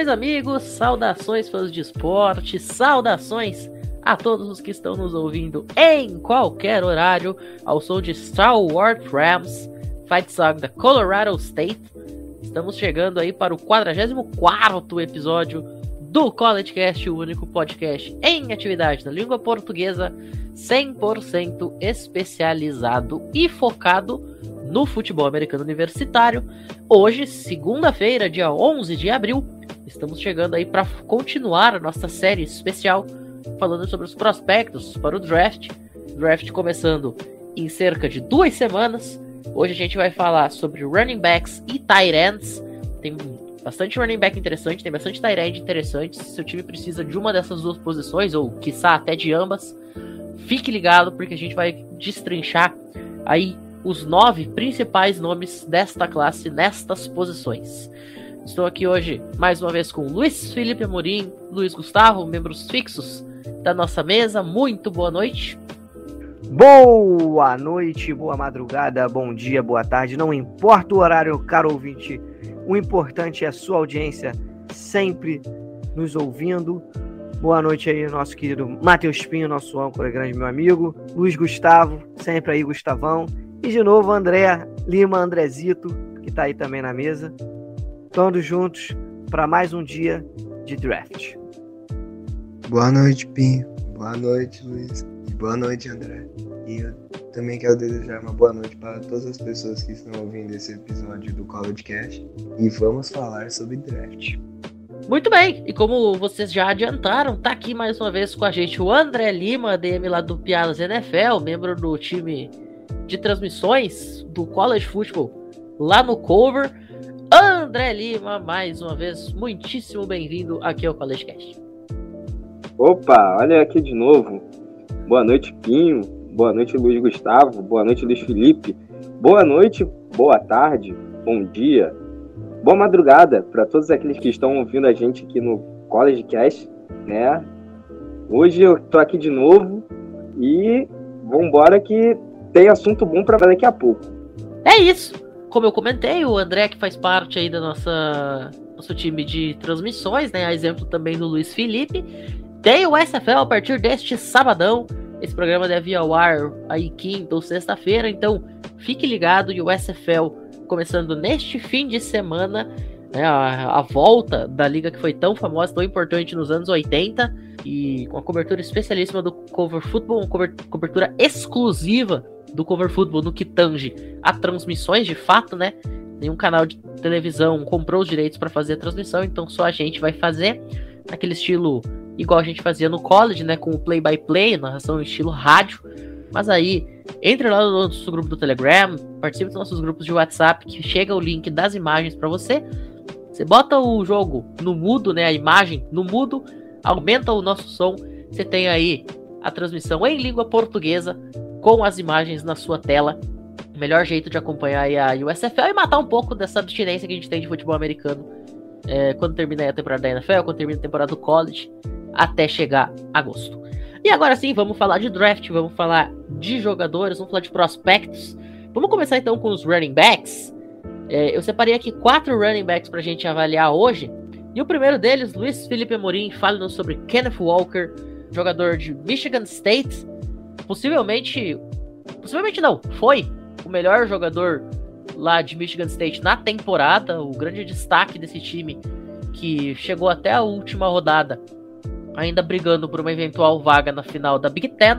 Saudações, amigos, saudações fãs de esporte, saudações a todos os que estão nos ouvindo em qualquer horário ao som de Star Wars Rams, Fight Song da Colorado State. Estamos chegando aí para o 44 episódio do College Cast, o único podcast em atividade na língua portuguesa 100% especializado e focado no futebol americano universitário. Hoje, segunda-feira, dia 11 de abril, estamos chegando aí para continuar a nossa série especial falando sobre os prospectos para o draft. Draft começando em cerca de duas semanas. Hoje a gente vai falar sobre running backs e tight ends. Tem bastante running back interessante, tem bastante tight end interessante. Se seu time precisa de uma dessas duas posições, ou quiçá até de ambas, fique ligado porque a gente vai destrinchar aí os nove principais nomes desta classe nestas posições. Estou aqui hoje mais uma vez com Luiz Felipe Amorim, Luiz Gustavo, membros fixos da nossa mesa. Muito boa noite. Boa noite, boa madrugada, bom dia, boa tarde. Não importa o horário, caro ouvinte, o importante é a sua audiência sempre nos ouvindo. Boa noite aí, nosso querido Matheus Pinho, nosso âncora, grande meu amigo. Luiz Gustavo, sempre aí, Gustavão. E de novo, André Lima Andrezito, que está aí também na mesa. Todos juntos para mais um dia de draft. Boa noite, Pinho. Boa noite, Luiz. E boa noite, André. E eu também quero desejar uma boa noite para todas as pessoas que estão ouvindo esse episódio do College Cast. E vamos falar sobre draft. Muito bem, e como vocês já adiantaram, tá aqui mais uma vez com a gente o André Lima, DM lá do Piadas NFL, membro do time de transmissões do College Football lá no Cover. André Lima, mais uma vez, muitíssimo bem-vindo aqui ao College Cast. Opa, olha aqui de novo. Boa noite, Pinho. Boa noite, Luiz Gustavo. Boa noite, Luiz Felipe. Boa noite, boa tarde, bom dia, boa madrugada para todos aqueles que estão ouvindo a gente aqui no College Cast, né? Hoje eu tô aqui de novo e vambora que tem assunto bom para daqui a pouco. É isso. Como eu comentei, o André que faz parte aí da nossa nosso time de transmissões, né? A exemplo também do Luiz Felipe. Tem o SFL a partir deste sabadão. Esse programa deve ir ao ar aí quinta ou sexta-feira, então fique ligado e o SFL começando neste fim de semana, né, a, a, volta da liga que foi tão famosa, tão importante nos anos 80 e com a cobertura especialíssima do Cover Football, cobertura exclusiva do Cover Football no que tange a transmissões de fato, né? Nenhum canal de televisão comprou os direitos para fazer a transmissão, então só a gente vai fazer naquele estilo igual a gente fazia no college, né? Com o play-by-play, -play, narração estilo rádio. Mas aí, entre lá no nosso grupo do Telegram, participe dos nossos grupos de WhatsApp, que chega o link das imagens para você. Você bota o jogo no mudo, né? A imagem no mudo, aumenta o nosso som. Você tem aí a transmissão em língua portuguesa com as imagens na sua tela. Melhor jeito de acompanhar a USFL e matar um pouco dessa abstinência que a gente tem de futebol americano é, quando termina a temporada da NFL, quando termina a temporada do college, até chegar agosto. E agora sim, vamos falar de draft, vamos falar de jogadores, vamos falar de prospectos. Vamos começar então com os running backs. É, eu separei aqui quatro running backs para a gente avaliar hoje. E o primeiro deles, Luiz Felipe Amorim, falando sobre Kenneth Walker, jogador de Michigan State, possivelmente. Possivelmente não, foi o melhor jogador lá de Michigan State na temporada, o grande destaque desse time que chegou até a última rodada, ainda brigando por uma eventual vaga na final da Big Ten.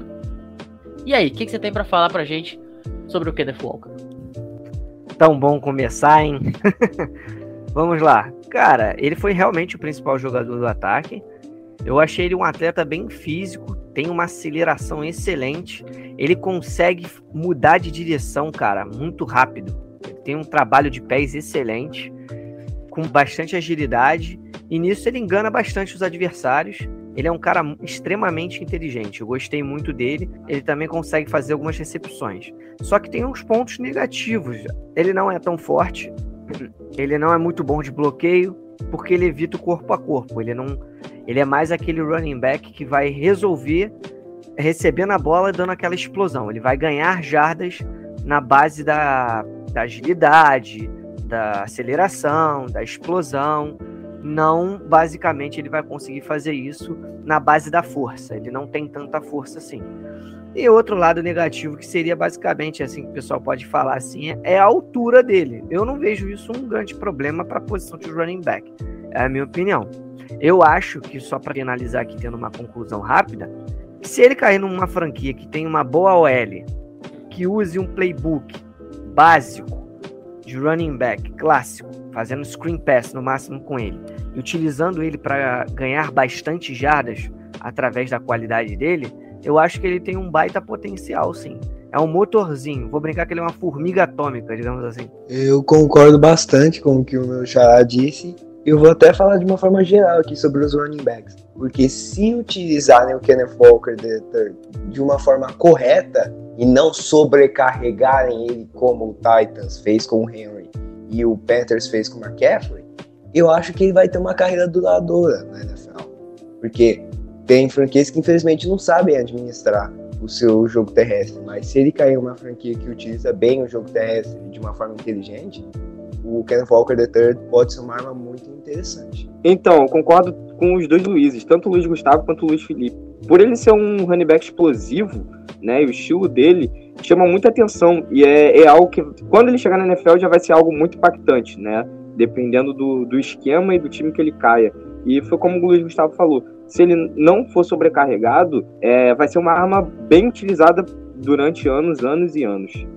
E aí, o que, que, você tem para falar pra gente sobre o Kenneth Walker? Tão bom começar, hein? Vamos lá. Cara, ele foi realmente o principal jogador do ataque. Eu achei ele um atleta bem físico, tem uma aceleração excelente. Ele consegue mudar de direção, cara, muito rápido. Ele tem um trabalho de pés excelente, com bastante agilidade, e nisso ele engana bastante os adversários. Ele é um cara extremamente inteligente. Eu gostei muito dele. Ele também consegue fazer algumas recepções. Só que tem uns pontos negativos. Ele não é tão forte. Ele não é muito bom de bloqueio, porque ele evita o corpo a corpo. Ele não ele é mais aquele running back que vai resolver recebendo a bola e dando aquela explosão. Ele vai ganhar jardas na base da, da agilidade, da aceleração, da explosão. não basicamente ele vai conseguir fazer isso na base da força. Ele não tem tanta força assim. E outro lado negativo, que seria basicamente assim que o pessoal pode falar assim, é a altura dele. Eu não vejo isso um grande problema para a posição de running back. É a minha opinião. Eu acho que, só para finalizar aqui, tendo uma conclusão rápida, se ele cair numa franquia que tem uma boa OL, que use um playbook básico de running back clássico, fazendo screen pass no máximo com ele, e utilizando ele para ganhar bastante jardas através da qualidade dele, eu acho que ele tem um baita potencial, sim. É um motorzinho. Vou brincar que ele é uma formiga atômica, digamos assim. Eu concordo bastante com o que o meu xará disse. Eu vou até falar de uma forma geral aqui sobre os running backs. Porque se utilizarem o Kenneth Walker de uma forma correta e não sobrecarregarem ele como o Titans fez com o Henry e o Panthers fez com o McCaffrey, eu acho que ele vai ter uma carreira duradoura na NFL. Porque tem franquias que infelizmente não sabem administrar o seu jogo terrestre, mas se ele cair uma franquia que utiliza bem o jogo terrestre de uma forma inteligente, o Ken Walker III pode ser uma arma muito interessante. Então, concordo com os dois Luizes, tanto o Luiz Gustavo quanto o Luiz Felipe. Por ele ser um running back explosivo, né, e o estilo dele chama muita atenção e é, é algo que, quando ele chegar na NFL, já vai ser algo muito impactante, né, dependendo do, do esquema e do time que ele caia. E foi como o Luiz Gustavo falou, se ele não for sobrecarregado, é, vai ser uma arma bem utilizada durante anos, anos e anos.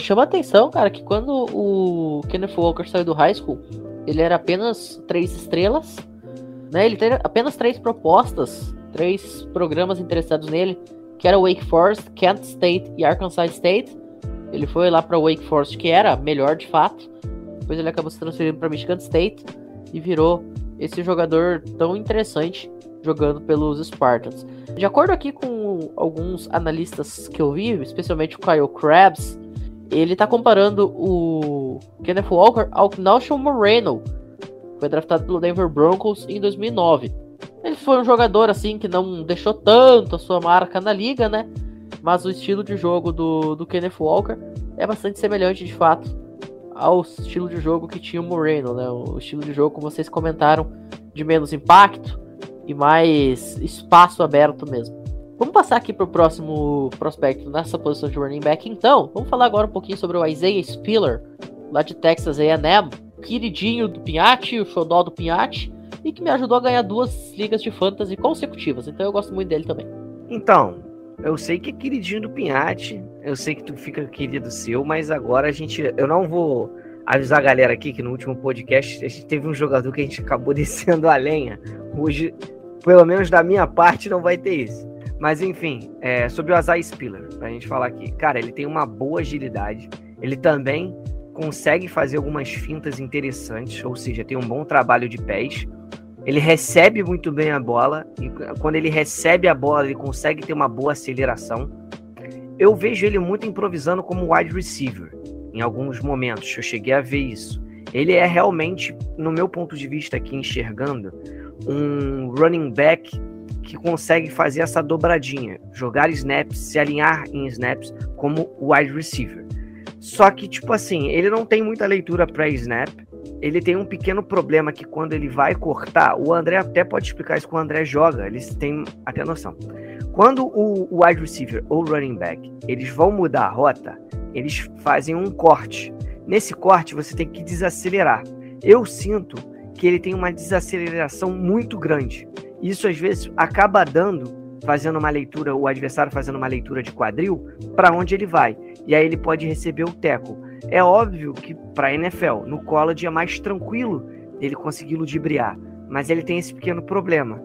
Chama atenção, cara, que quando o Kenneth Walker saiu do high school, ele era apenas três estrelas, né? Ele teve apenas três propostas, três programas interessados nele, que era Wake Forest, Kent State e Arkansas State. Ele foi lá para Wake Forest, que era melhor de fato. Depois ele acabou se transferindo para Michigan State e virou esse jogador tão interessante jogando pelos Spartans. De acordo aqui com alguns analistas que eu vi, especialmente o Kyle Krabs, ele está comparando o Kenneth Walker ao Knowshon Moreno, que foi draftado pelo Denver Broncos em 2009. Ele foi um jogador assim que não deixou tanto a sua marca na liga, né? Mas o estilo de jogo do, do Kenneth Walker é bastante semelhante de fato ao estilo de jogo que tinha o Moreno, né? O estilo de jogo, como vocês comentaram, de menos impacto, e mais espaço aberto mesmo. Vamos passar aqui para o próximo prospecto nessa posição de running back. Então, vamos falar agora um pouquinho sobre o Isaiah Spiller, lá de Texas A&M, queridinho do Pinhatti, o xodó do Pinhatti, e que me ajudou a ganhar duas ligas de fantasy consecutivas. Então eu gosto muito dele também. Então, eu sei que é queridinho do Pinhatti, eu sei que tu fica querido seu, mas agora a gente, eu não vou avisar a galera aqui que no último podcast a gente teve um jogador que a gente acabou descendo a lenha. Hoje pelo menos da minha parte, não vai ter isso. Mas enfim, é, sobre o Azai Spiller, pra gente falar aqui. Cara, ele tem uma boa agilidade. Ele também consegue fazer algumas fintas interessantes, ou seja, tem um bom trabalho de pés. Ele recebe muito bem a bola, e quando ele recebe a bola, ele consegue ter uma boa aceleração. Eu vejo ele muito improvisando como wide receiver, em alguns momentos, eu cheguei a ver isso. Ele é realmente, no meu ponto de vista aqui, enxergando, um running back que consegue fazer essa dobradinha, jogar snaps, se alinhar em snaps como wide receiver. Só que, tipo assim, ele não tem muita leitura pré-snap. Ele tem um pequeno problema que quando ele vai cortar, o André até pode explicar isso quando o André joga, eles têm até noção. Quando o wide receiver ou running back, eles vão mudar a rota, eles fazem um corte. Nesse corte, você tem que desacelerar. Eu sinto que ele tem uma desaceleração muito grande. Isso às vezes acaba dando, fazendo uma leitura, o adversário fazendo uma leitura de quadril, para onde ele vai. E aí ele pode receber o teco. É óbvio que para a NFL, no college é mais tranquilo ele conseguir ludibriar, mas ele tem esse pequeno problema.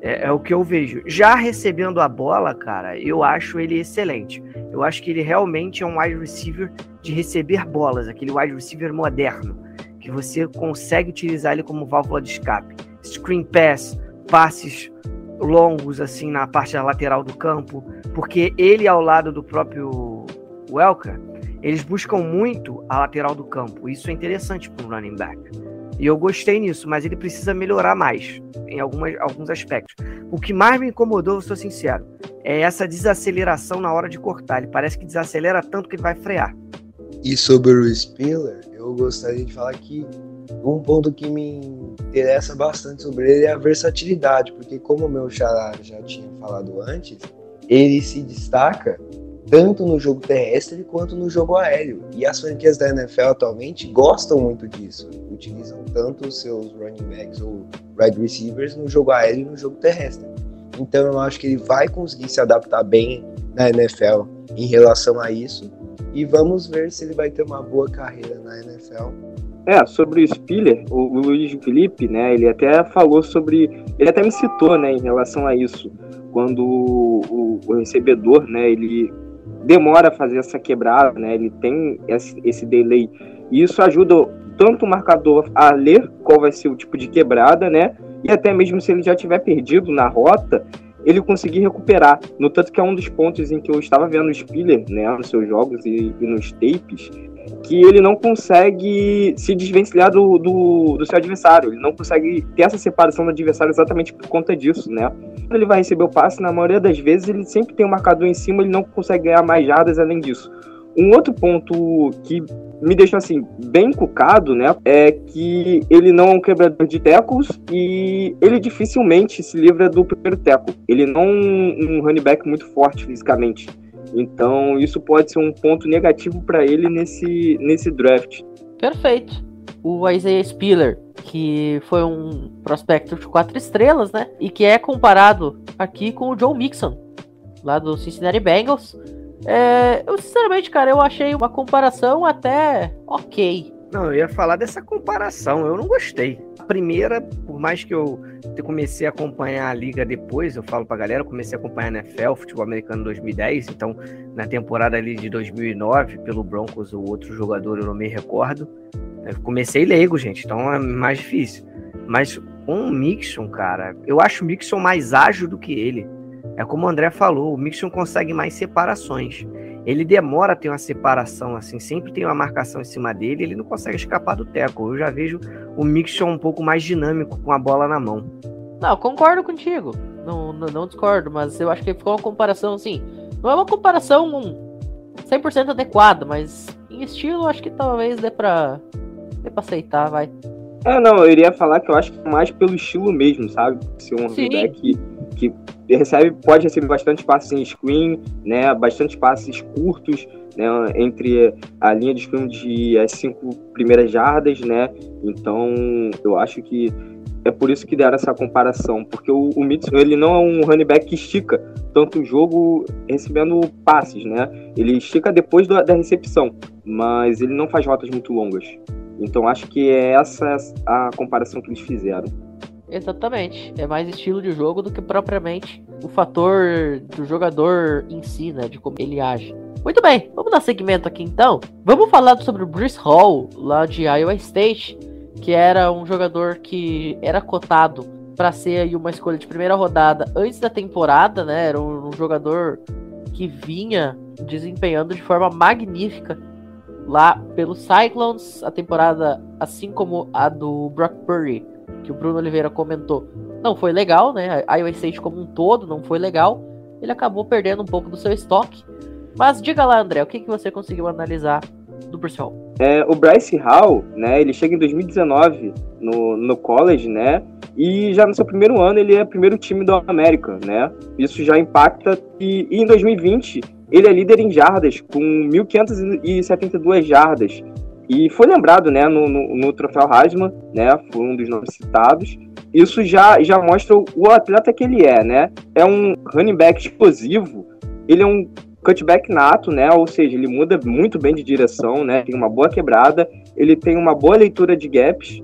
É, é, o que eu vejo. Já recebendo a bola, cara, eu acho ele excelente. Eu acho que ele realmente é um wide receiver de receber bolas, aquele wide receiver moderno que você consegue utilizar ele como válvula de escape. Screen pass, passes longos assim na parte lateral do campo, porque ele ao lado do próprio Welker, eles buscam muito a lateral do campo. Isso é interessante para um running back. E eu gostei nisso, mas ele precisa melhorar mais em algumas, alguns aspectos. O que mais me incomodou, eu sou sincero, é essa desaceleração na hora de cortar. Ele parece que desacelera tanto que ele vai frear. E sobre o Spiller, eu gostaria de falar que um ponto que me interessa bastante sobre ele é a versatilidade, porque como o meu xará já tinha falado antes, ele se destaca tanto no jogo terrestre quanto no jogo aéreo. E as franquias da NFL atualmente gostam muito disso. Utilizam tanto os seus running backs ou wide receivers no jogo aéreo e no jogo terrestre. Então eu acho que ele vai conseguir se adaptar bem na NFL em relação a isso. E vamos ver se ele vai ter uma boa carreira na NFL. É, sobre o Spiller, o, Luiz Felipe, né, ele até falou sobre, ele até me citou, né, em relação a isso, quando o, o recebedor, né, ele demora a fazer essa quebrada, né, ele tem esse, esse delay, e isso ajuda tanto o marcador a ler qual vai ser o tipo de quebrada, né, e até mesmo se ele já tiver perdido na rota, ele conseguir recuperar. No tanto que é um dos pontos em que eu estava vendo o Spiller, né, nos seus jogos e, e nos tapes, que ele não consegue se desvencilhar do, do, do, seu adversário. Ele não consegue ter essa separação do adversário exatamente por conta disso, né? Quando ele vai receber o passe, na maioria das vezes, ele sempre tem um marcador em cima, ele não consegue ganhar mais jardas além disso. Um outro ponto que me deixa assim bem encucado, né, é que ele não é um quebrador de tecos e ele dificilmente se livra do primeiro teco. Ele não é um running back muito forte fisicamente. Então, isso pode ser um ponto negativo para ele nesse, nesse draft. Perfeito. O Isaiah Spiller, que foi um prospecto de quatro estrelas, né? E que é comparado aqui com o Joe Mixon, lá do Cincinnati Bengals. É, eu, sinceramente, cara, eu achei uma comparação até ok. Não, eu ia falar dessa comparação, eu não gostei. A primeira, por mais que eu comecei a acompanhar a liga depois, eu falo pra galera, eu comecei a acompanhar a NFL, futebol americano 2010, então na temporada ali de 2009, pelo Broncos, o outro jogador eu não me recordo. Eu comecei leigo, gente, então é mais difícil. Mas com o Mixon, cara, eu acho o Mixon mais ágil do que ele. É como o André falou, o Mixon consegue mais separações ele demora a ter uma separação, assim, sempre tem uma marcação em cima dele, ele não consegue escapar do teco. Eu já vejo o Mixon um pouco mais dinâmico com a bola na mão. Não, concordo contigo. Não, não, não discordo, mas eu acho que ficou uma comparação assim. Não é uma comparação 100% adequada, mas em estilo acho que talvez dê pra, dê pra aceitar, vai. É, não, eu iria falar que eu acho que é mais pelo estilo mesmo, sabe? Ser um Sim. que, que recebe, pode receber bastante passes em screen, né? Bastante passes curtos, né? Entre a linha de screen de as cinco primeiras jardas, né? Então, eu acho que é por isso que deram essa comparação, porque o, o Mitchell, ele não é um running back que estica tanto o jogo recebendo passes, né? Ele estica depois do, da recepção, mas ele não faz rotas muito longas. Então acho que é essa a comparação que eles fizeram. Exatamente. É mais estilo de jogo do que propriamente o fator do jogador em si, né? De como ele age. Muito bem, vamos dar segmento aqui então. Vamos falar sobre o Bruce Hall, lá de Iowa State, que era um jogador que era cotado para ser uma escolha de primeira rodada antes da temporada, né? Era um, jogador que vinha desempenhando de forma magnífica lá pelo Cyclones, a temporada assim como a do Brock Purdy, que o Bruno Oliveira comentou, não foi legal, né? A Iowa State como um todo não foi legal. Ele acabou perdendo um pouco do seu estoque. Mas diga lá, André, o que, que você conseguiu analisar do Bruce Hall? É, o Bryce Hall, né, ele chega em 2019 no, no college, né, e já no seu primeiro ano ele é primeiro time do América, né, isso já impacta, e, e em 2020 ele é líder em jardas, com 1.572 jardas, e foi lembrado, né, no, no, no troféu Heisman, né, foi um dos nomes citados, isso já, já mostra o atleta que ele é, né, é um running back explosivo, ele é um cutback nato, né? Ou seja, ele muda muito bem de direção, né? Tem uma boa quebrada, ele tem uma boa leitura de gaps,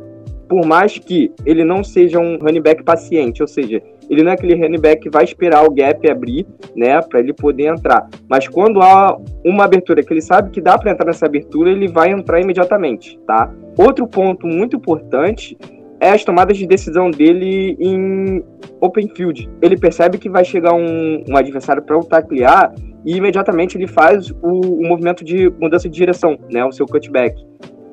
por mais que ele não seja um running back paciente, ou seja, ele não é aquele running back que vai esperar o gap abrir, né, para ele poder entrar. Mas quando há uma abertura que ele sabe que dá para entrar nessa abertura, ele vai entrar imediatamente, tá? Outro ponto muito importante é as tomadas de decisão dele em open field. Ele percebe que vai chegar um, um adversário para o taclear e imediatamente ele faz o, o, movimento de mudança de direção, né, o seu cutback.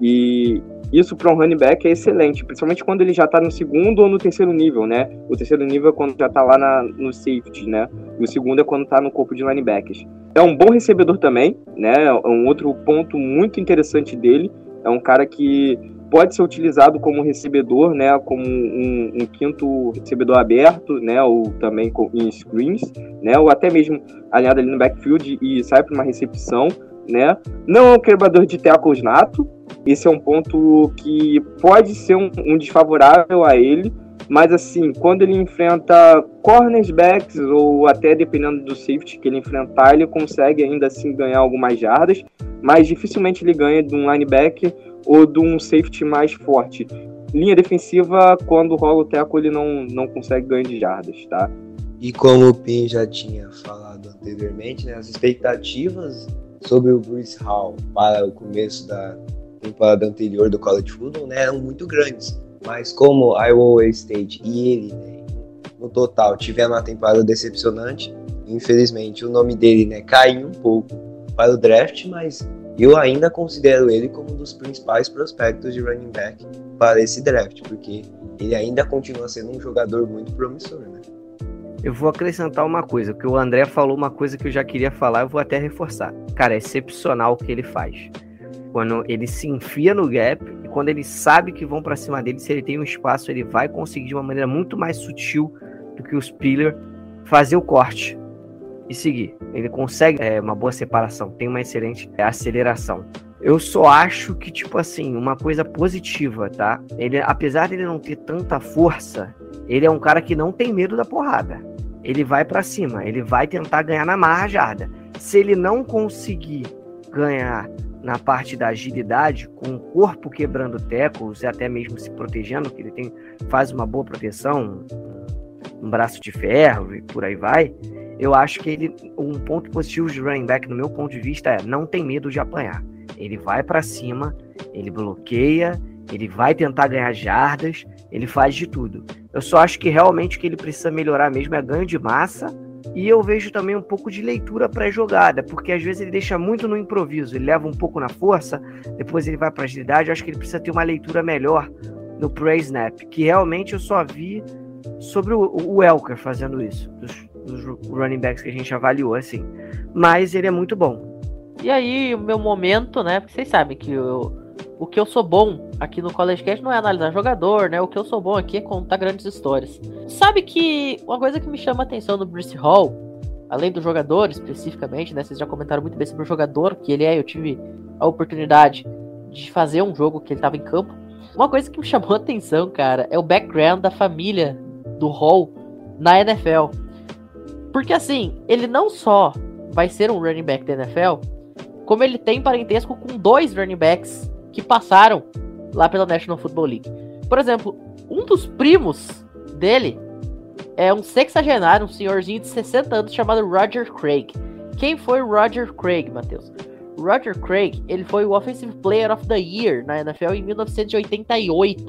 E isso para um running back é excelente, principalmente quando ele já está no segundo ou no terceiro nível, né? O terceiro nível é quando já está lá na, no safety, né? E o segundo é quando está no corpo de linebackers. É um bom recebedor também, né? É um outro ponto muito interessante dele. É um cara que pode ser utilizado como recebedor, né, como um, um, quinto recebedor aberto, né, ou também em screens, né, ou até mesmo alinhado ali no backfield e sai para uma recepção, né. Não é um quebrador de tackles nato, esse é um ponto que pode ser um, um desfavorável a ele, mas assim, quando ele enfrenta cornerbacks ou até dependendo do safety que ele enfrentar, ele consegue ainda assim ganhar algumas jardas, mas dificilmente ele ganha de um linebacker ou de um safety mais forte. Linha defensiva, quando rola o teco, ele não, não consegue ganhar de jardas, tá? E como o Pin já tinha falado anteriormente, né, as expectativas sobre o Bruce Hall para o começo da temporada anterior do College Football né, eram muito grandes. Mas como Iowa State e ele, né, no total, tiveram uma temporada decepcionante, infelizmente o nome dele né, caiu um pouco para o draft, mas eu ainda considero ele como um dos principais prospectos de running back para esse draft, porque ele ainda continua sendo um jogador muito promissor, né? Eu vou acrescentar uma coisa, porque o André falou uma coisa que eu já queria falar, eu vou até reforçar. Cara, é excepcional o que ele faz. Quando ele se enfia no gap e quando ele sabe que vão para cima dele, se ele tem um espaço, ele vai conseguir de uma maneira muito mais sutil do que o Spiller fazer o corte e seguir. Ele consegue é, uma boa separação, tem uma excelente é, aceleração. Eu só acho que, tipo assim, uma coisa positiva, tá? Ele, apesar de ele não ter tanta força, ele é um cara que não tem medo da porrada. Ele vai para cima, ele vai tentar ganhar na marra jarda. Se ele não conseguir ganhar na parte da agilidade, com o corpo quebrando tecos e até mesmo se protegendo, que ele tem, faz uma boa proteção, um braço de ferro e por aí vai, eu acho que ele um ponto positivo de running back no meu ponto de vista é não tem medo de apanhar. Ele vai para cima, ele bloqueia, ele vai tentar ganhar jardas, ele faz de tudo. Eu só acho que realmente o que ele precisa melhorar mesmo é ganho de massa e eu vejo também um pouco de leitura pré-jogada, porque às vezes ele deixa muito no improviso, ele leva um pouco na força, depois ele vai para agilidade. Eu acho que ele precisa ter uma leitura melhor no pre-snap, que realmente eu só vi sobre o, o Elker fazendo isso, dos, dos running backs que a gente avaliou, assim. Mas ele é muito bom. E aí, o meu momento, né? Vocês sabem que eu, o que eu sou bom aqui no College Cast não é analisar jogador, né? O que eu sou bom aqui é contar grandes histórias. Sabe que uma coisa que me chama a atenção do Bruce Hall, além do jogador especificamente, né? Vocês já comentaram muito bem sobre o jogador que ele é. Eu tive a oportunidade de fazer um jogo que ele estava em campo. Uma coisa que me chamou a atenção, cara, é o background da família do Hall na NFL. Porque assim, ele não só vai ser um running back da NFL, como ele tem parentesco com dois running backs que passaram lá pela National Football League. Por exemplo, um dos primos dele é um sexagenário, um senhorzinho de 60 anos chamado Roger Craig. Quem foi Roger Craig, Matheus? Roger Craig, ele foi o Offensive Player of the Year na NFL em 1988,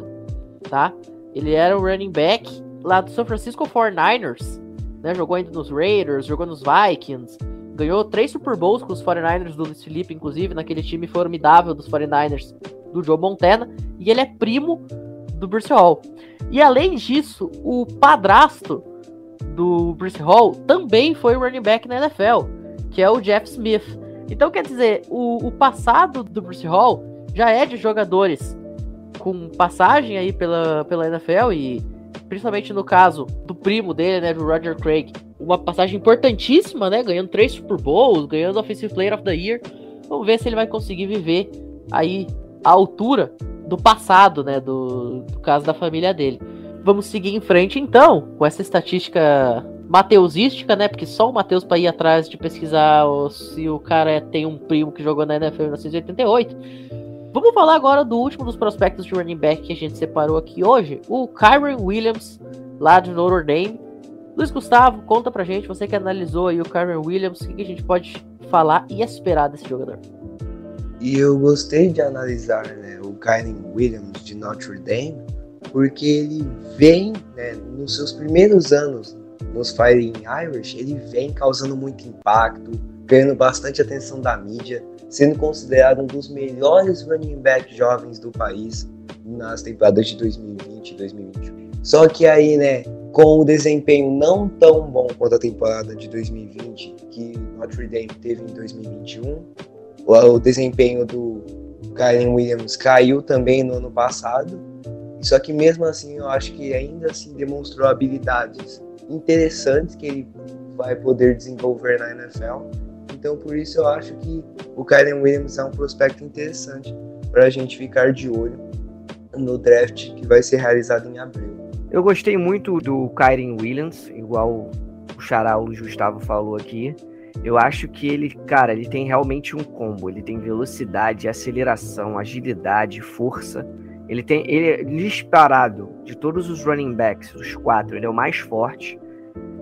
tá? Ele era o running back lá do San Francisco 49ers, né? Jogou ainda nos Raiders, jogou nos Vikings, ganhou três Super Bowls com os 49ers do Luiz Felipe, inclusive, naquele time formidável dos 49ers do Joe Montana, e ele é primo do Bruce Hall. E além disso, o padrasto do Bruce Hall também foi running back na NFL, que é o Jeff Smith. Então, quer dizer, o, o passado do Bruce Hall já é de jogadores com passagem aí pela, pela NFL e principalmente no caso do primo dele, né, do Roger Craig, uma passagem importantíssima, né, ganhando três Super Bowls, ganhando Offensive Player of the Year. Vamos ver se ele vai conseguir viver aí a altura do passado, né, do, do caso da família dele. Vamos seguir em frente então, com essa estatística mateusística, né? Porque só o Mateus para ir atrás de pesquisar se o cara tem um primo que jogou na NFL em 1988. Vamos falar agora do último dos prospectos de running back que a gente separou aqui hoje, o Kyron Williams, lá de Notre Dame. Luiz Gustavo, conta pra gente, você que analisou aí o Kyron Williams, o que, a gente pode falar e esperar desse jogador? E eu gostei de analisar né, o Kyron Williams de Notre Dame, porque ele vem, né, nos seus primeiros anos nos Fighting Irish, ele vem causando muito impacto, ganhando bastante atenção da mídia sendo considerado um dos melhores running backs jovens do país nas temporadas de 2020 e 2021. Só que aí, né, com o desempenho não tão bom quanto a temporada de 2020 que Notre Dame teve em 2021, o desempenho do Kyren Williams caiu também no ano passado. Só que mesmo assim, eu acho que ainda assim demonstrou habilidades interessantes que ele vai poder desenvolver na NFL. Então, por isso eu acho que o Kyren Williams é um prospecto interessante para a gente ficar de olho no draft que vai ser realizado em abril. Eu gostei muito do Kyren Williams, igual o o Gustavo falou aqui. Eu acho que ele, cara, ele tem realmente um combo. Ele tem velocidade, aceleração, agilidade, força. Ele tem, ele é disparado de todos os running backs, os quatro, ele é o mais forte.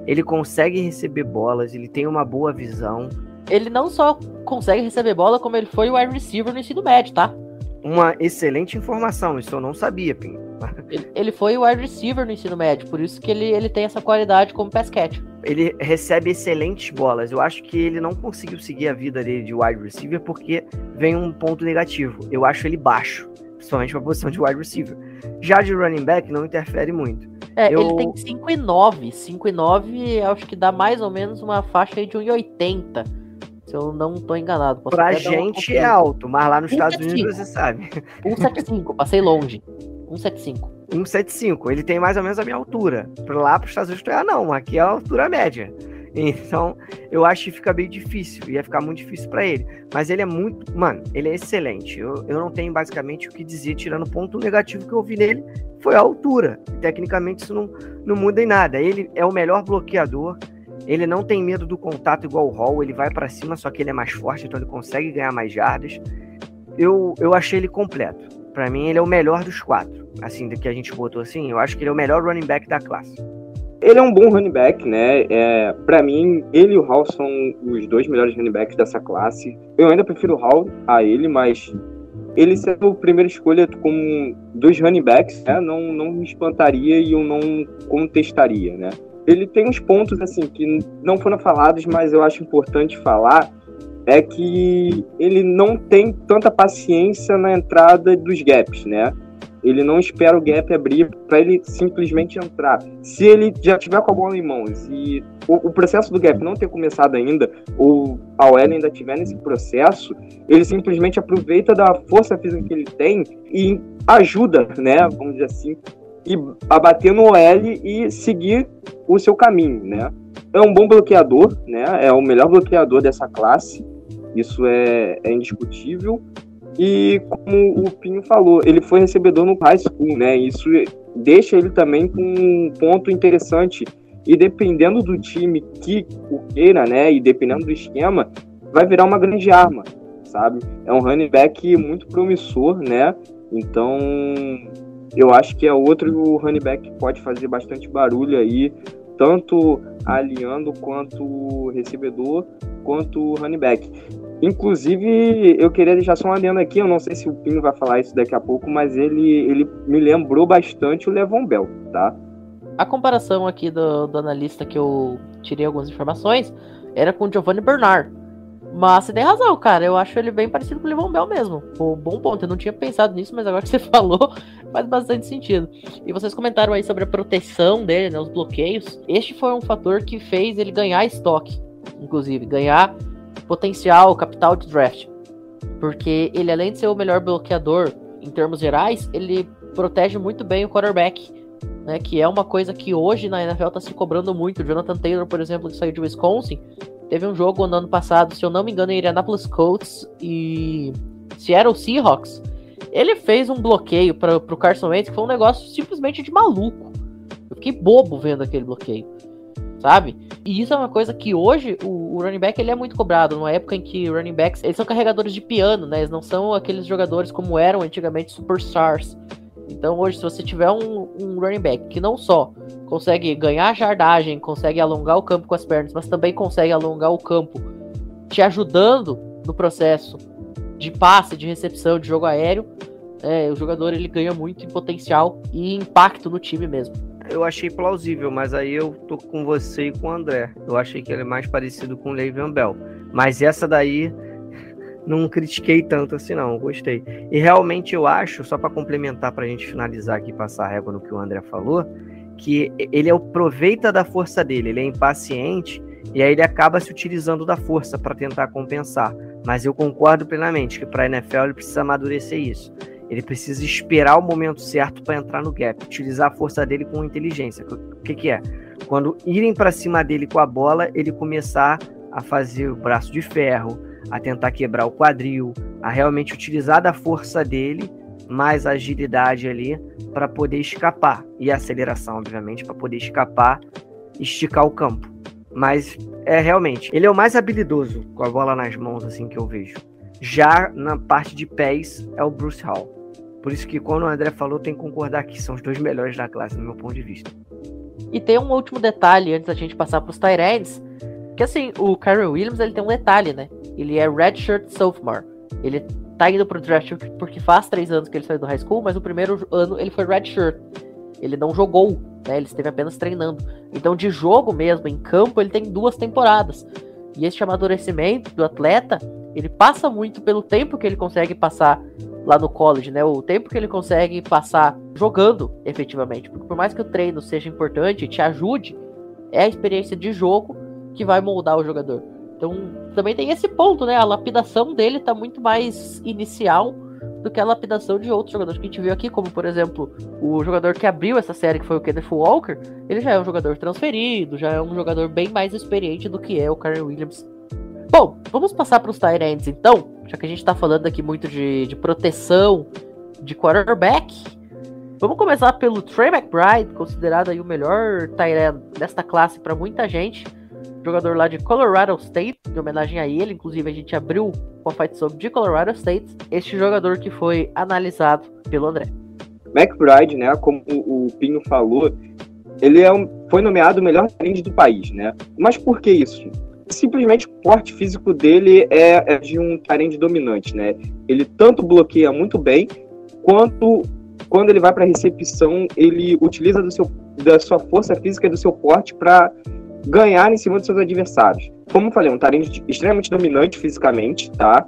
Ele consegue receber bolas, ele tem uma boa visão. Ele não só consegue receber bola, como ele foi o wide receiver no ensino médio, tá? Uma excelente informação, isso eu não sabia, Pim. Ele, ele foi o wide receiver no ensino médio, por isso que ele, ele tem essa qualidade como catch. Ele recebe excelentes bolas. Eu acho que ele não conseguiu seguir a vida dele de wide receiver porque vem um ponto negativo. Eu acho ele baixo, principalmente para a posição de wide receiver. Já de running back não interfere muito. É, eu... ele tem 5 e 9. 5 e 9 acho que dá mais ou menos uma faixa de 1,80 se eu não tô enganado. Posso pra gente é alto, mas lá nos Estados Unidos você sabe. 175, passei longe. 175. 175, ele tem mais ou menos a minha altura. Pra lá para os Estados Unidos, ah, não, aqui é a altura média. Então, eu acho que fica bem difícil, ia ficar muito difícil para ele. Mas ele é muito, mano, ele é excelente. Eu, eu não tenho basicamente o que dizer, tirando o ponto negativo que eu vi nele, foi a altura. Tecnicamente, isso não, não muda em nada. Ele é o melhor bloqueador, ele não tem medo do contato igual o Hall, ele vai para cima, só que ele é mais forte, então ele consegue ganhar mais jardas. Eu, eu achei ele completo. Para mim, ele é o melhor dos quatro. Assim, do que a gente botou assim, eu acho que ele é o melhor running back da classe. Ele é um bom running back, né? É, para mim, ele e o Hall são os dois melhores running backs dessa classe. Eu ainda prefiro o Hall a ele, mas ele sendo a primeira escolha como dos running backs, né? Não, não me espantaria e eu não contestaria, né? ele tem uns pontos assim que não foram falados, mas eu acho importante falar é que ele não tem tanta paciência na entrada dos gaps, né? Ele não espera o gap abrir para ele simplesmente entrar. Se ele já tiver com a bola em mãos e o, o, processo do gap não ter começado ainda, ou a OL ainda estiver nesse processo, ele simplesmente aproveita da força física que ele tem e ajuda, né? Vamos dizer assim, e abater no OL e seguir o seu caminho, né? É um bom bloqueador, né? É o melhor bloqueador dessa classe, isso é, é indiscutível. E como o Pinho falou, ele foi recebedor no high school, né? Isso deixa ele também com um ponto interessante. E dependendo do time que o queira, né? E dependendo do esquema, vai virar uma grande arma, sabe? É um running back muito promissor, né? Então, eu acho que é outro running back que pode fazer bastante barulho aí, tanto aliando quanto recebedor, quanto running back. Inclusive, eu queria deixar só um adendo aqui, eu não sei se o Pinho vai falar isso daqui a pouco, mas ele, ele me lembrou bastante o Levon Bell, tá? A comparação aqui do, do analista que eu tirei algumas informações era com o Giovanni Bernard mas você tem razão, cara. Eu acho ele bem parecido com o Livon Bell mesmo. Pô, bom ponto. Eu não tinha pensado nisso, mas agora que você falou, faz bastante sentido. E vocês comentaram aí sobre a proteção dele, né? Os bloqueios. Este foi um fator que fez ele ganhar estoque, inclusive, ganhar potencial, capital de draft. Porque ele, além de ser o melhor bloqueador em termos gerais, ele protege muito bem o quarterback. Né, que é uma coisa que hoje na NFL tá se cobrando muito. O Jonathan Taylor, por exemplo, que saiu de Wisconsin, Teve um jogo no ano passado, se eu não me engano, em Indianapolis Colts e Seattle Seahawks. Ele fez um bloqueio para o Carson Wentz que foi um negócio simplesmente de maluco. Eu fiquei bobo vendo aquele bloqueio, sabe? E isso é uma coisa que hoje o, o running back ele é muito cobrado. Numa época em que running backs eles são carregadores de piano, né? Eles não são aqueles jogadores como eram antigamente superstars. Então hoje, se você tiver um, um running back que não só consegue ganhar jardagem, consegue alongar o campo com as pernas, mas também consegue alongar o campo, te ajudando no processo de passe, de recepção, de jogo aéreo, é, o jogador ele ganha muito em potencial e impacto no time mesmo. Eu achei plausível, mas aí eu tô com você e com o André. Eu achei que ele é mais parecido com o Le'Veon Bell. Mas essa daí não critiquei tanto assim, não, gostei. E realmente eu acho, só para complementar, para a gente finalizar aqui, passar a régua no que o André falou, que ele aproveita da força dele, ele é impaciente E aí ele acaba se utilizando da força para tentar compensar. Mas eu concordo plenamente que para a NFL ele precisa amadurecer isso. Ele precisa esperar o momento certo para entrar no gap, utilizar a força dele com inteligência. O que, que é? Quando irem para cima dele com a bola, ele começar a fazer o braço de ferro, a tentar quebrar o quadril, a realmente utilizar da força dele, mais agilidade ali, para poder escapar. E aceleração, obviamente, para poder escapar, esticar o campo. Mas é realmente, ele é o mais habilidoso com a bola nas mãos, assim que eu vejo. Já na parte de pés é o Bruce Hall. Por isso que quando o André falou, tem que concordar que são os dois melhores da classe, no meu ponto de vista. E tem um último detalhe antes da gente passar para os Tyrants, que assim, o Kyrie Williams ele tem um detalhe, né? Ele é redshirt sophomore. Ele tá indo pro draft porque faz três anos que ele saiu do high school, mas no primeiro ano ele foi redshirt. Ele não jogou, né? Ele esteve apenas treinando. Então, de jogo mesmo, em campo, ele tem duas temporadas. E esse amadurecimento do atleta, ele passa muito pelo tempo que ele consegue passar lá no college, né? O tempo que ele consegue passar jogando efetivamente. Porque por mais que o treino seja importante, te ajude, é a experiência de jogo que vai moldar o jogador. Então, também tem esse ponto, né? A lapidação dele tá muito mais inicial do que a lapidação de outros jogadores que a gente viu aqui, como por exemplo, o jogador que abriu essa série, que foi o Kenneth Walker, ele já é um jogador transferido, já é um jogador bem mais experiente do que é o Karen Williams. Bom, vamos passar para os Tyrants então, já que a gente está falando aqui muito de, de proteção de quarterback. Vamos começar pelo Trey McBride, considerado aí o melhor Tyrant desta classe para muita gente jogador lá de Colorado State, em homenagem a ele, inclusive a gente abriu uma fight song de Colorado State, este jogador que foi analisado pelo André. McBride, né, como o Pinho falou, ele é um, foi nomeado o melhor talento do país, né? Mas por que isso? Simplesmente o porte físico dele é, é de um talento dominante, né? Ele tanto bloqueia muito bem, quanto quando ele vai para recepção, ele utiliza do seu, da sua força física e do seu porte para ganhar em cima dos seus adversários. Como eu falei, um Tarente extremamente dominante fisicamente, tá?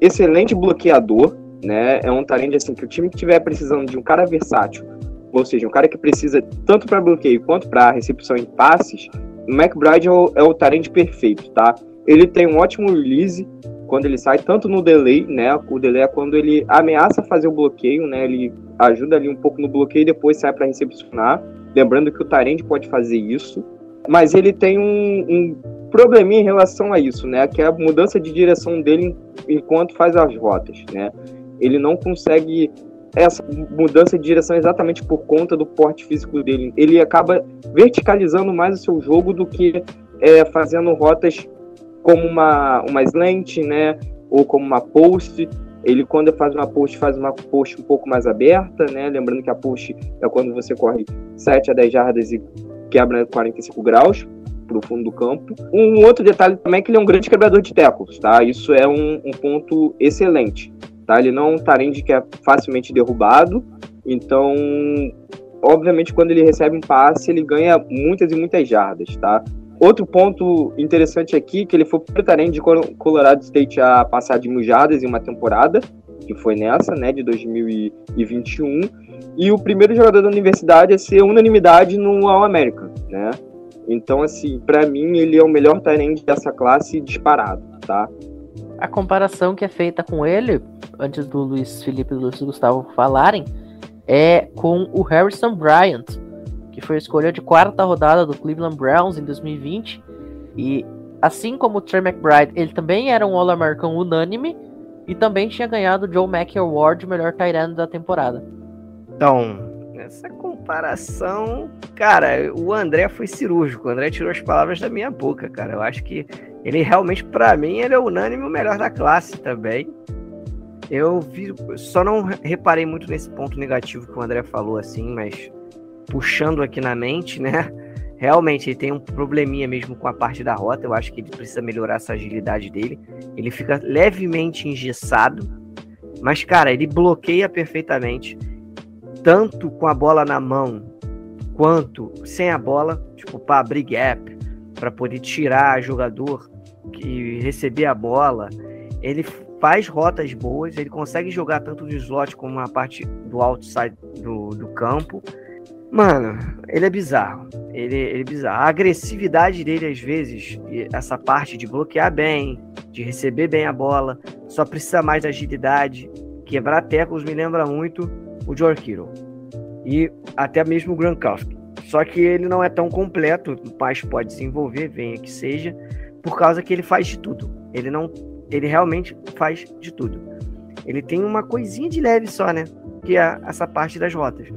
Excelente bloqueador, né? É um Tarente assim que o time que estiver precisando de um cara versátil, ou seja, um cara que precisa tanto para bloqueio quanto para recepção em passes, o McBride é o, é o perfeito, tá? Ele tem um ótimo release quando ele sai, tanto no delay, né? O delay é quando ele ameaça fazer o bloqueio, né? Ele ajuda ali um pouco no bloqueio e depois sai para recepcionar. Lembrando que o Tarente pode fazer isso mas ele tem um, um probleminha em relação a isso, né? Que é a mudança de direção dele enquanto faz as rotas, né? Ele não consegue essa mudança de direção exatamente por conta do porte físico dele. Ele acaba verticalizando mais o seu jogo do que é, fazendo rotas como uma, uma slant, né? Ou como uma post. Ele, quando faz uma post, faz uma post um pouco mais aberta, né? Lembrando que a post é quando você corre 7 a 10 jardas e quebra 45 graus para o fundo do campo. Um outro detalhe também é que ele é um grande quebrador de tecos, tá? Isso é um, um ponto excelente, tá? Ele não é um tarende que é facilmente derrubado, então, obviamente, quando ele recebe um passe, ele ganha muitas e muitas jardas, tá? Outro ponto interessante aqui, que ele foi o tarende de Colorado State a passar de mil jardas em uma temporada, que foi nessa, né, de 2021, e o primeiro jogador da universidade a ser unanimidade no All-American, né? Então, assim, para mim, ele é o melhor talento dessa classe disparado, tá? A comparação que é feita com ele, antes do Luiz Felipe e do Luiz Gustavo falarem, é com o Harrison Bryant, que foi escolha de quarta rodada do Cleveland Browns em 2020. E assim como o Trey McBride, ele também era um All-American unânime e também tinha ganhado o Joe Mack Award, melhor tight end da temporada. Então, essa comparação, cara, o André foi cirúrgico. O André tirou as palavras da minha boca, cara. Eu acho que ele realmente, para mim, ele é unânime o melhor da classe também. Eu vi, só não reparei muito nesse ponto negativo que o André falou, assim, mas puxando aqui na mente, né? Realmente ele tem um probleminha mesmo com a parte da rota. Eu acho que ele precisa melhorar essa agilidade dele. Ele fica levemente engessado, mas cara, ele bloqueia perfeitamente tanto com a bola na mão quanto sem a bola, tipo para abrir gap, para poder tirar jogador que receber a bola. Ele faz rotas boas, ele consegue jogar tanto no slot como na parte do outside do, do campo. Mano, ele é bizarro. Ele, ele é bizarro. A agressividade dele, às vezes, essa parte de bloquear bem, de receber bem a bola, só precisa mais da agilidade. Quebrar tecos me lembra muito o George Kittle. E até mesmo o Gronkowski. Só que ele não é tão completo, mas pode desenvolver, venha que seja, por causa que ele faz de tudo. Ele não, ele realmente faz de tudo. Ele tem uma coisinha de leve só, né? Que é essa parte das rotas.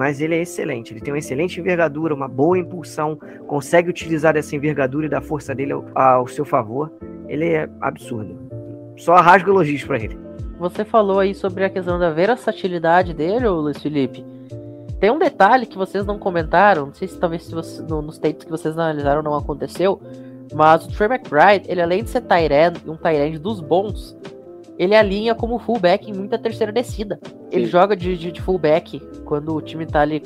Mas ele é excelente. Ele tem uma excelente envergadura, uma boa impulsão, consegue utilizar essa envergadura e da força dele ao, ao seu favor. Ele é absurdo. Só rasga elogios para ele. Você falou aí sobre a questão da versatilidade dele, Luiz Felipe. Tem um detalhe que vocês não comentaram, não sei se talvez se você, no, nos tapes que vocês analisaram não aconteceu, mas o Trey McBride, ele além de ser Tyrend, um Tyrend dos bons, ele alinha como fullback em muita terceira descida. Ele Sim. joga de, de, de, fullback quando o time tá ali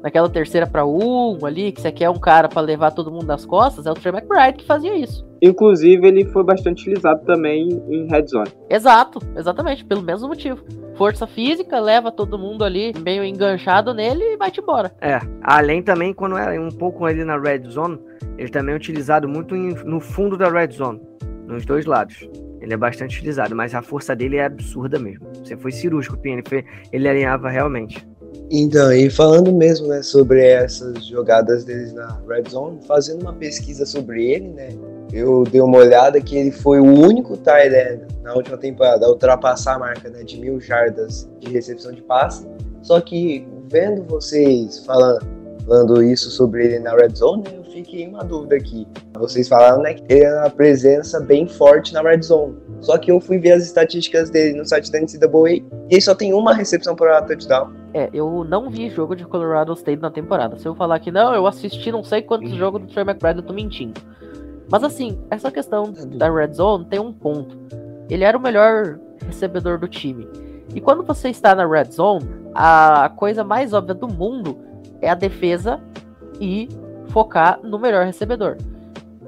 naquela terceira para um ali, que você quer um cara para levar todo mundo nas costas, é o Trey McBride que fazia isso. Inclusive, ele foi bastante utilizado também em red zone. Exato, exatamente, pelo mesmo motivo. Força física, leva todo mundo ali meio enganchado nele e vai-te embora. É, além também, quando é um pouco ali na red zone, ele também é utilizado muito em, no fundo da red zone, nos dois lados. Ele é bastante utilizado, mas a força dele é absurda mesmo. Você foi cirúrgico, Pini, ele, ele alinhava realmente. Então, e falando mesmo, né, sobre essas jogadas deles na Red Zone, fazendo uma pesquisa sobre ele, né, eu dei uma olhada que ele foi o único end na última temporada a ultrapassar a marca né, de mil jardas de recepção de passe. Só que vendo vocês falando, isso sobre ele na red zone, eu fiquei uma dúvida aqui. Vocês falaram né, que ele é uma presença bem forte na red zone. Só que eu fui ver as estatísticas dele no site da NCAA e ele só tem uma recepção por touchdown. É, eu não vi jogo de Colorado State na temporada. Se eu falar que não, eu assisti não sei quantos uhum. jogos do Trey McBride, eu tô mentindo. Mas assim, essa questão da red zone tem um ponto. Ele era o melhor recebedor do time. E quando você está na red zone, a coisa mais óbvia do mundo é a defesa e focar no melhor recebedor.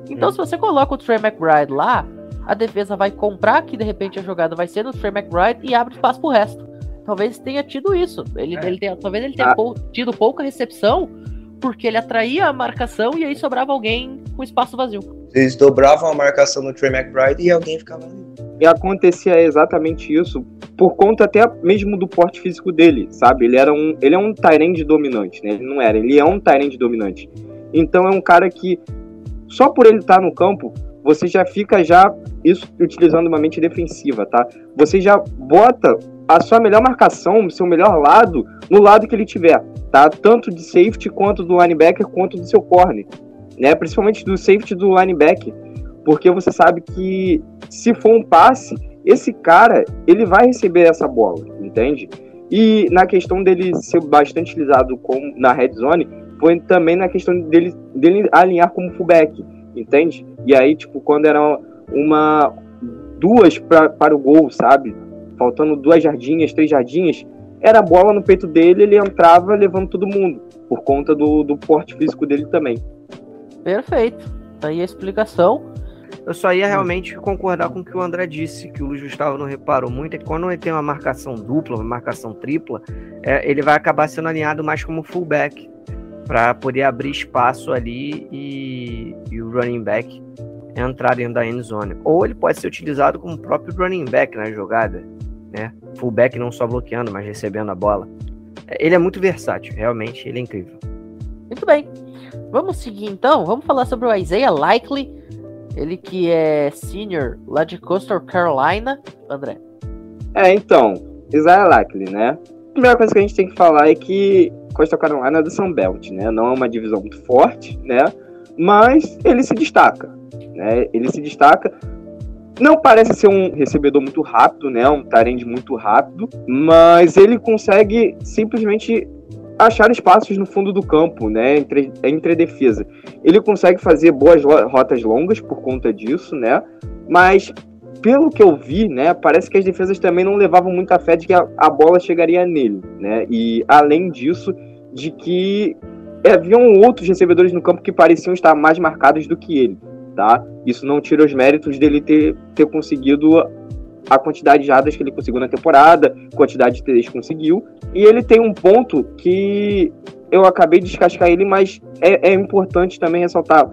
Então, hum. se você coloca o Trey McBride lá, a defesa vai comprar que de repente a jogada vai ser no Trey McBride e abre espaço pro resto. Talvez tenha tido isso. Ele, é. ele tenha, talvez ele tenha ah. pou, tido pouca recepção porque ele atraía a marcação e aí sobrava alguém com espaço vazio. Eles dobravam a marcação no Trey McBride e alguém ficava ali. E acontecia exatamente isso por conta até mesmo do porte físico dele, sabe? Ele era um, ele é um Tyrande dominante, né? Ele não era, ele é um Tyrande dominante. Então é um cara que só por ele estar no campo, você já fica já isso utilizando uma mente defensiva, tá? Você já bota a sua melhor marcação, o seu melhor lado, no lado que ele tiver, tá? Tanto de safety quanto do linebacker, quanto do seu corner né? Principalmente do safety do linebacker, porque você sabe que se for um passe, esse cara ele vai receber essa bola, entende? E na questão dele ser bastante utilizado com, na red zone, também na questão dele, dele alinhar como fullback, entende? E aí, tipo, quando era uma duas pra, para o gol, sabe? Faltando duas jardinhas, três jardinhas, era a bola no peito dele, ele entrava levando todo mundo, por conta do, do porte físico dele também. Perfeito. Tá aí a explicação. Eu só ia realmente concordar com o que o André disse, que o Luiz Gustavo não reparou muito, é que quando ele tem uma marcação dupla, uma marcação tripla, é, ele vai acabar sendo alinhado mais como fullback, para poder abrir espaço ali e, e, o running back entrar dentro da end zone. Ou ele pode ser utilizado como próprio running back na jogada, né? Fullback não só bloqueando, mas recebendo a bola. Ele é muito versátil, realmente, ele é incrível. Muito bem. Vamos seguir então, vamos falar sobre o Isaiah Likely, ele que é senior lá de Coastal Carolina, André. É, então, Isaiah Likely, né? A primeira coisa que a gente tem que falar é que Coastal Carolina é do Sun Belt, né? Não é uma divisão muito forte, né? Mas ele se destaca, né? Ele se destaca não parece ser um recebedor muito rápido, né? Um tarende muito rápido, mas ele consegue simplesmente achar espaços no fundo do campo, né, entre, entre defesa. Ele consegue fazer boas rotas longas por conta disso, né, mas pelo que eu vi, né, parece que as defesas também não levavam muita fé de que a, a bola chegaria nele, né, e além disso, de que haviam outros recebedores no campo que pareciam estar mais marcados do que ele, tá? Isso não tira os méritos dele ter, ter conseguido a quantidade de jardas que ele conseguiu na temporada, quantidade de TDs conseguiu. E ele tem um ponto que eu acabei de descascar ele, mas é, é importante também ressaltar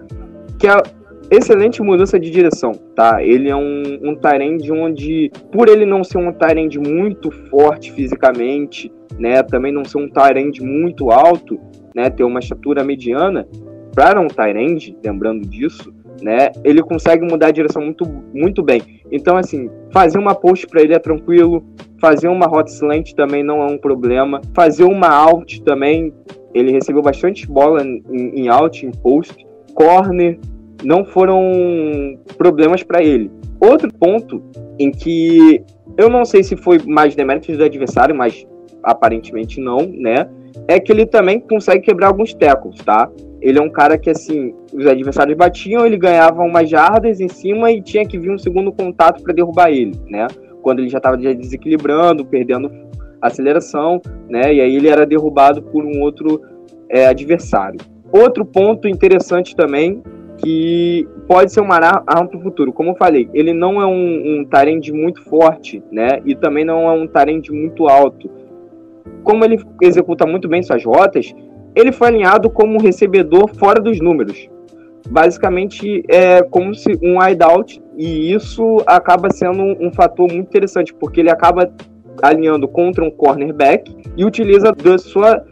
que a excelente mudança de direção, tá? Ele é um, um Tyrande onde, por ele não ser um Tyrande muito forte fisicamente, né, também não ser um Tyrande muito alto, né, ter uma estatura mediana, para um Tyrande, lembrando disso, né, ele consegue mudar a direção muito, muito bem. Então, assim, fazer uma post para ele é tranquilo, fazer uma hot slant também não é um problema, fazer uma out também, ele recebeu bastante bola em, em out, em post, corner, não foram problemas para ele. Outro ponto em que eu não sei se foi mais deméritos do adversário, mas aparentemente não, né? É que ele também consegue quebrar alguns tackles, tá? Ele é um cara que, assim, os adversários batiam, ele ganhava umas jardas em cima e tinha que vir um segundo contato para derrubar ele, né? Quando ele já estava desequilibrando, perdendo aceleração, né? E aí ele era derrubado por um outro é, adversário. Outro ponto interessante também que pode ser uma arma para o futuro. Como eu falei, ele não é um, um Tyrande muito forte, né? E também não é um Tyrande muito alto. Como ele executa muito bem suas rotas, ele foi alinhado como recebedor fora dos números. Basicamente é como se um out e isso acaba sendo um, um fator muito interessante, porque ele acaba alinhando contra um cornerback e utiliza da sua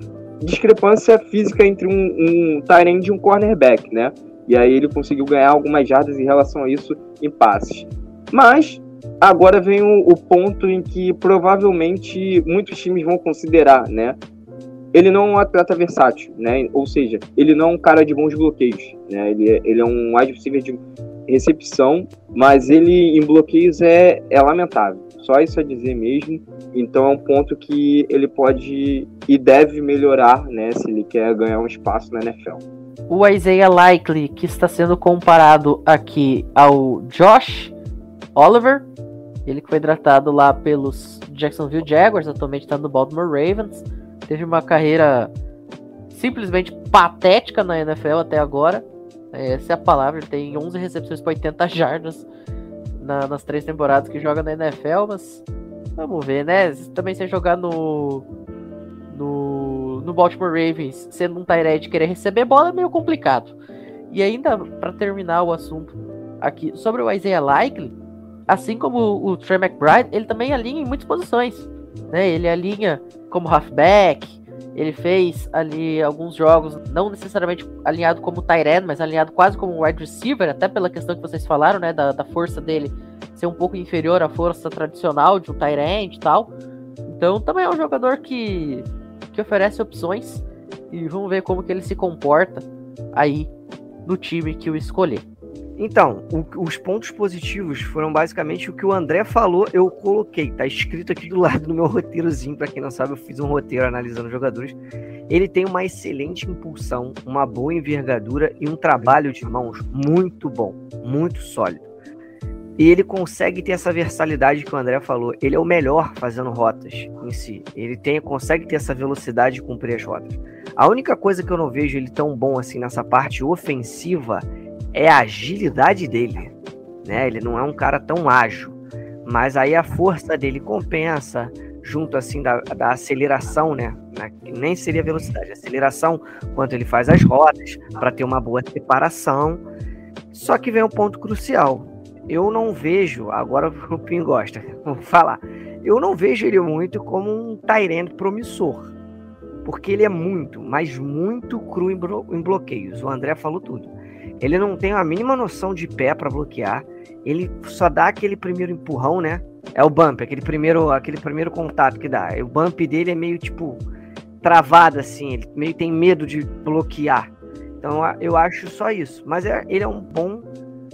discrepância física entre um, um tight e um cornerback, né? E aí ele conseguiu ganhar algumas jardas em relação a isso em passes. Mas agora vem o, o ponto em que provavelmente muitos times vão considerar, né? Ele não é um atleta versátil, né? Ou seja, ele não é um cara de bons bloqueios, né? Ele, é, ele é um receiver de recepção, mas ele em bloqueios é, é lamentável. Só isso a dizer mesmo. Então é um ponto que ele pode e deve melhorar, né? Se ele quer ganhar um espaço na NFL o Isaiah Likely, que está sendo comparado aqui ao Josh Oliver, ele que foi tratado lá pelos Jacksonville Jaguars, atualmente está no Baltimore Ravens, teve uma carreira simplesmente patética na NFL até agora, essa é a palavra, ele tem 11 recepções para 80 jardas na, nas três temporadas que joga na NFL, mas vamos ver, né? Também se jogar no no, no Baltimore Ravens, sendo um Tyrant querer receber bola é meio complicado. E ainda, para terminar o assunto aqui, sobre o Isaiah Likely, assim como o Trey McBride, ele também alinha em muitas posições. Né? Ele alinha como halfback, ele fez ali alguns jogos, não necessariamente alinhado como Tyrant, mas alinhado quase como wide receiver, até pela questão que vocês falaram, né, da, da força dele ser um pouco inferior à força tradicional de um Tyrant e tal. Então também é um jogador que que oferece opções e vamos ver como que ele se comporta aí no time que o escolher. Então, o, os pontos positivos foram basicamente o que o André falou, eu coloquei, tá escrito aqui do lado do meu roteirozinho, para quem não sabe, eu fiz um roteiro analisando jogadores. Ele tem uma excelente impulsão, uma boa envergadura e um trabalho de mãos muito bom, muito sólido. E ele consegue ter essa versalidade que o André falou. Ele é o melhor fazendo rotas em si. Ele tem, consegue ter essa velocidade de cumprir as rotas. A única coisa que eu não vejo ele tão bom assim nessa parte ofensiva é a agilidade dele. Né? Ele não é um cara tão ágil. Mas aí a força dele compensa, junto assim da, da aceleração, né? Nem seria velocidade, aceleração, quanto ele faz as rotas, para ter uma boa separação. Só que vem um ponto crucial eu não vejo, agora o Pim gosta, vou falar, eu não vejo ele muito como um Tyrant promissor. Porque ele é muito, mas muito cru em, em bloqueios. O André falou tudo. Ele não tem a mínima noção de pé para bloquear. Ele só dá aquele primeiro empurrão, né? É o bump, aquele primeiro, aquele primeiro contato que dá. O bump dele é meio tipo travado assim, ele meio tem medo de bloquear. Então eu acho só isso. Mas é, ele é um bom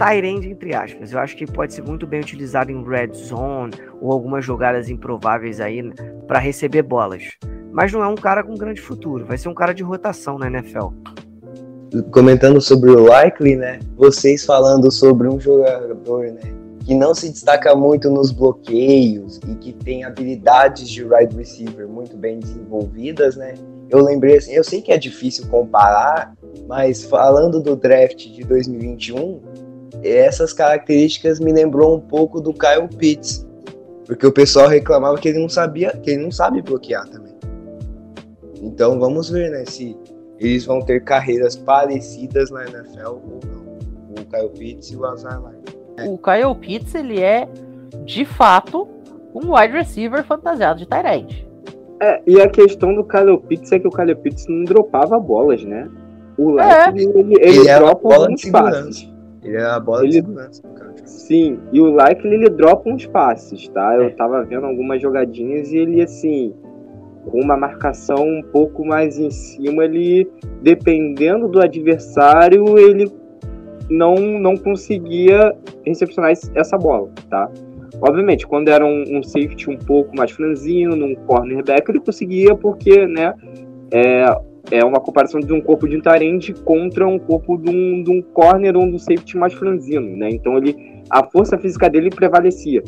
Tyrande, entre aspas. Eu acho que pode ser muito bem utilizado em red zone ou algumas jogadas improváveis aí para receber bolas. Mas não é um cara com grande futuro, vai ser um cara de rotação na NFL. Comentando sobre o Likely, né? Vocês falando sobre um jogador, né? Que não se destaca muito nos bloqueios e que tem habilidades de wide receiver muito bem desenvolvidas, né? Eu lembrei assim, eu sei que é difícil comparar, mas falando do draft de 2021, essas características me lembrou um pouco do Kyle Pitts, Porque o pessoal reclamava que ele não sabia, que ele não sabe bloquear também. Então vamos ver, né, se eles vão ter carreiras parecidas na NFL ou não. O Kyle Pitts e o Azar O Kyle Pitts, ele é, de fato, um wide receiver fantasiado de Tyrant. É, e a questão do Kyle Pitts é que o Kyle Pitts não dropava bolas, né? O Light, é. ele, ele, ele dropa bola alguns passes. Ele é a bola ele... de segurança. Sim, e o Like ele dropa uns passes, tá? Eu tava vendo algumas jogadinhas e ele, assim, com uma marcação um pouco mais em cima, ele, dependendo do adversário, ele não, não conseguia recepcionar essa bola, tá? Obviamente, quando era um, um safety um pouco mais franzino, num cornerback, ele conseguia porque, né, é, é uma comparação de um corpo de um tarente contra um corpo de um, de um corner ou de um safety mais franzino, né? Então ele, a força física dele prevalecia.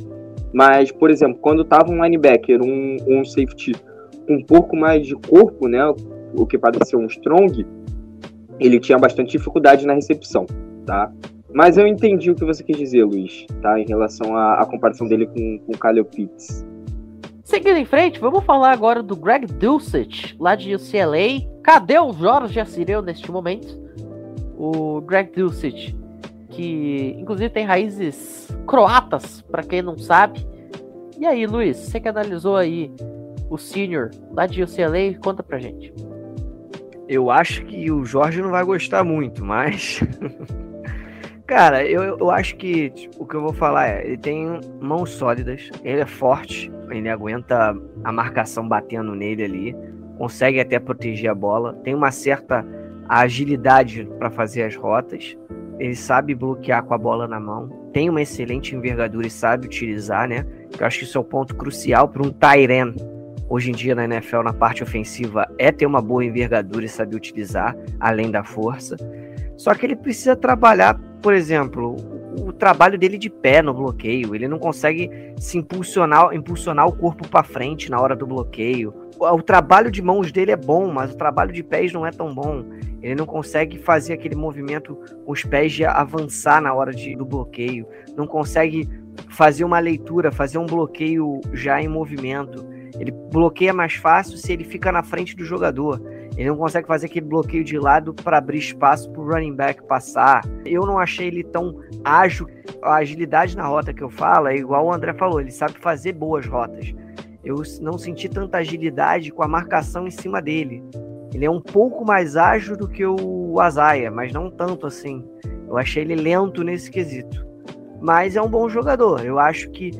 Mas, por exemplo, quando tava um linebacker, um, um safety com um pouco mais de corpo, né, o que parecia um strong, ele tinha bastante dificuldade na recepção, tá? Mas eu entendi o que você quis dizer, Luiz, tá? Em relação à, à comparação dele com, com o Kyle Pitts. Seguindo em frente, vamos falar agora do Greg Dulcich, lá de UCLA. Cadê o Jorge Assireu neste momento? O Greg Dulcich, que inclusive tem raízes croatas, para quem não sabe. E aí, Luiz, você que analisou aí o senior lá de UCLA, conta pra gente. Eu acho que o Jorge não vai gostar muito, mas Cara, eu, eu acho que tipo, o que eu vou falar é, ele tem mãos sólidas, ele é forte, ele aguenta a marcação batendo nele ali, consegue até proteger a bola, tem uma certa agilidade para fazer as rotas, ele sabe bloquear com a bola na mão, tem uma excelente envergadura e sabe utilizar, né? Eu acho que isso é o um ponto crucial para um Tyren hoje em dia na NFL na parte ofensiva é ter uma boa envergadura e saber utilizar além da força. Só que ele precisa trabalhar por exemplo, o trabalho dele de pé no bloqueio, ele não consegue se impulsionar, impulsionar o corpo para frente na hora do bloqueio. O, trabalho de mãos dele é bom, mas o trabalho de pés não é tão bom. Ele não consegue fazer aquele movimento com os pés de avançar na hora de, do bloqueio. Não consegue fazer uma leitura, fazer um bloqueio já em movimento. Ele bloqueia mais fácil se ele fica na frente do jogador. Ele não consegue fazer aquele bloqueio de lado para abrir espaço para o running back passar. Eu não achei ele tão ágil. A agilidade na rota que eu falo é igual o André falou, ele sabe fazer boas rotas. Eu não senti tanta agilidade com a marcação em cima dele. Ele é um pouco mais ágil do que o Azaia, mas não tanto assim. Eu achei ele lento nesse quesito. Mas é um bom jogador. Eu acho que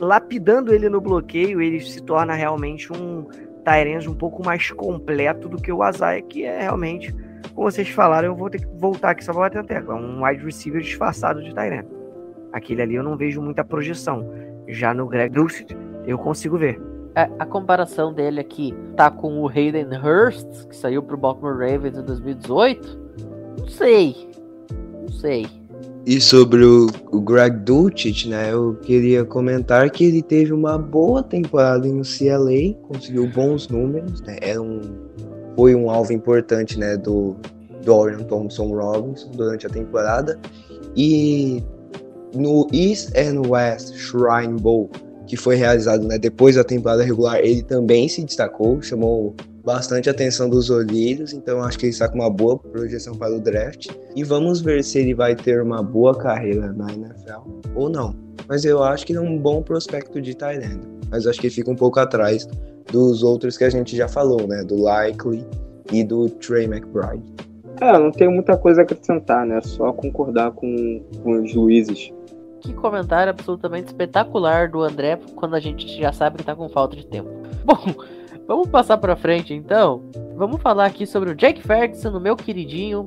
lapidando ele no bloqueio, ele se torna realmente um Tyrande um pouco mais completo do que o Azaia, que é realmente, como vocês falaram, eu vou ter que voltar aqui só para bater a tecla. Um wide receiver disfarçado de Tyrande. Aquele ali eu não vejo muita projeção. Já no Greg Dulcet, eu consigo ver. É, a comparação dele aqui tá com o Hayden Hurst, que saiu pro Baltimore Ravens em 2018. Não sei. Não sei. E sobre o, o Greg Dulcich, né, eu queria comentar que ele teve uma boa temporada em CLA, conseguiu bons números, né, era um, foi um alvo importante, né, do Dorian Thompson Robinson durante a temporada. E no East and West Shrine Bowl, que foi realizado né, depois da temporada regular, ele também se destacou, chamou bastante atenção dos olheiros, então acho que ele está com uma boa projeção para o draft. E vamos ver se ele vai ter uma boa carreira na NFL ou não. Mas eu acho que é um bom prospecto de Thailand. Mas acho que fica um pouco atrás dos outros que a gente já falou, né? Do Likely e do Trey McBride. É, não tenho muita coisa a acrescentar, né? Só concordar com, com os Luizes. Que comentário absolutamente espetacular do André quando a gente já sabe que tá com falta de tempo. Bom, Vamos passar para frente então. Vamos falar aqui sobre o Jake Ferguson, meu queridinho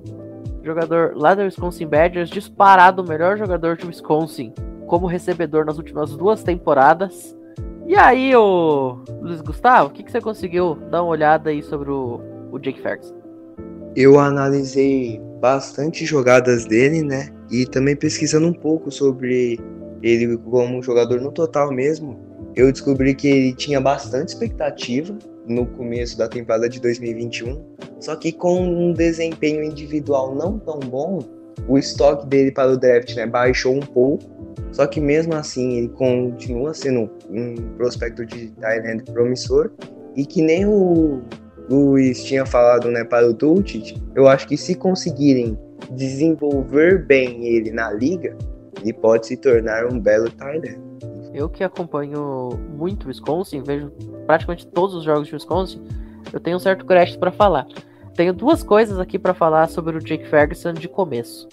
jogador lá do Wisconsin Badgers, disparado o melhor jogador de Wisconsin como recebedor nas últimas duas temporadas. E aí, o Luiz Gustavo, o que, que você conseguiu dar uma olhada aí sobre o, o Jake Ferguson? Eu analisei bastante jogadas dele, né? E também pesquisando um pouco sobre ele como jogador no total mesmo, eu descobri que ele tinha bastante expectativa no começo da temporada de 2021, só que com um desempenho individual não tão bom, o estoque dele para o draft né, baixou um pouco, só que mesmo assim ele continua sendo um prospecto de Thailand promissor e que nem o Luiz tinha falado né, para o Dulcich, eu acho que se conseguirem desenvolver bem ele na liga, ele pode se tornar um belo Thailand. Eu que acompanho muito Wisconsin, vejo praticamente todos os jogos de Wisconsin, eu tenho um certo crédito para falar. Tenho duas coisas aqui para falar sobre o Jake Ferguson de começo.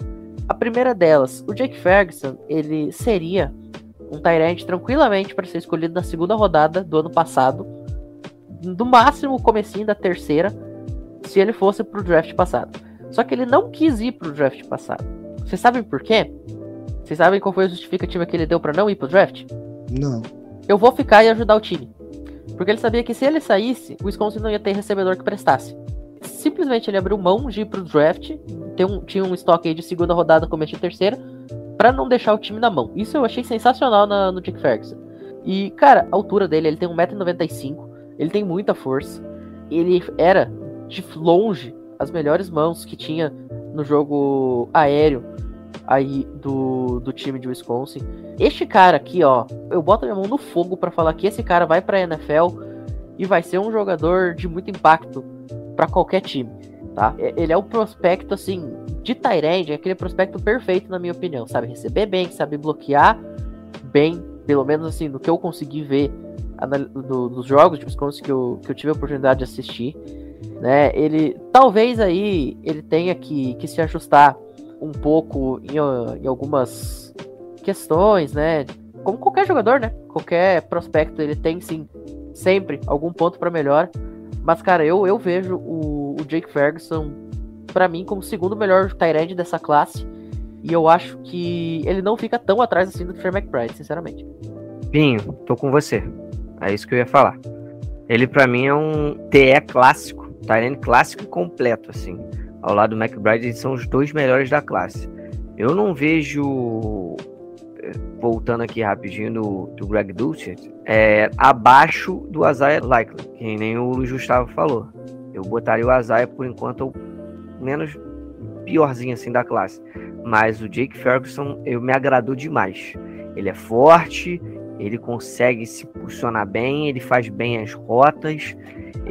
A primeira delas, o Jake Ferguson, ele seria um Tyrant tranquilamente para ser escolhido na segunda rodada do ano passado, no máximo o comecinho da terceira, se ele fosse pro draft passado. Só que ele não quis ir pro draft passado. Vocês sabem por quê? Vocês sabem qual foi a justificativa que ele deu para não ir pro draft? Não. Eu vou ficar e ajudar o time. Porque ele sabia que se ele saísse, o Wisconsin não ia ter recebedor que prestasse. Simplesmente ele abriu mão de ir pro draft, um, tinha um estoque aí de segunda rodada, começo de terceira, para não deixar o time na mão. Isso eu achei sensacional na, no Dick Ferguson. E, cara, a altura dele, ele tem 1,95m, ele tem muita força. Ele era, de longe, as melhores mãos que tinha no jogo aéreo aí do, do time de Wisconsin. Este cara aqui, ó, eu boto minha mão no fogo para falar que esse cara vai pra NFL e vai ser um jogador de muito impacto para qualquer time, tá? Ele é o prospecto, assim, de Tyrande, é aquele prospecto perfeito, na minha opinião, sabe? Receber bem, sabe bloquear bem, pelo menos assim, no que eu consegui ver do, dos jogos de Wisconsin que eu, que eu tive a oportunidade de assistir, né? Ele, talvez aí, ele tenha que, que se ajustar um pouco em, em algumas questões, né? Como qualquer jogador, né? Qualquer prospecto, ele tem sim sempre algum ponto para melhor. Mas, cara, eu, eu vejo o, o Jake Ferguson, para mim, como o segundo melhor Tyrande dessa classe. E eu acho que ele não fica tão atrás assim do Trey McBride, sinceramente. Pinho, tô com você. É isso que eu ia falar. Ele, para mim, é um TE clássico, Tyrande clássico e completo, assim ao lado do McBride, eles são os dois melhores da classe. Eu não vejo, eh, voltando aqui rapidinho do, do Greg Dulcet, é, abaixo do Isaiah Likely, que nem o Luiz Gustavo falou. Eu botaria o Isaiah por enquanto o menos piorzinho assim da classe. Mas o Jake Ferguson eu me agradou demais. Ele é forte, ele consegue se posicionar bem, ele faz bem as rotas.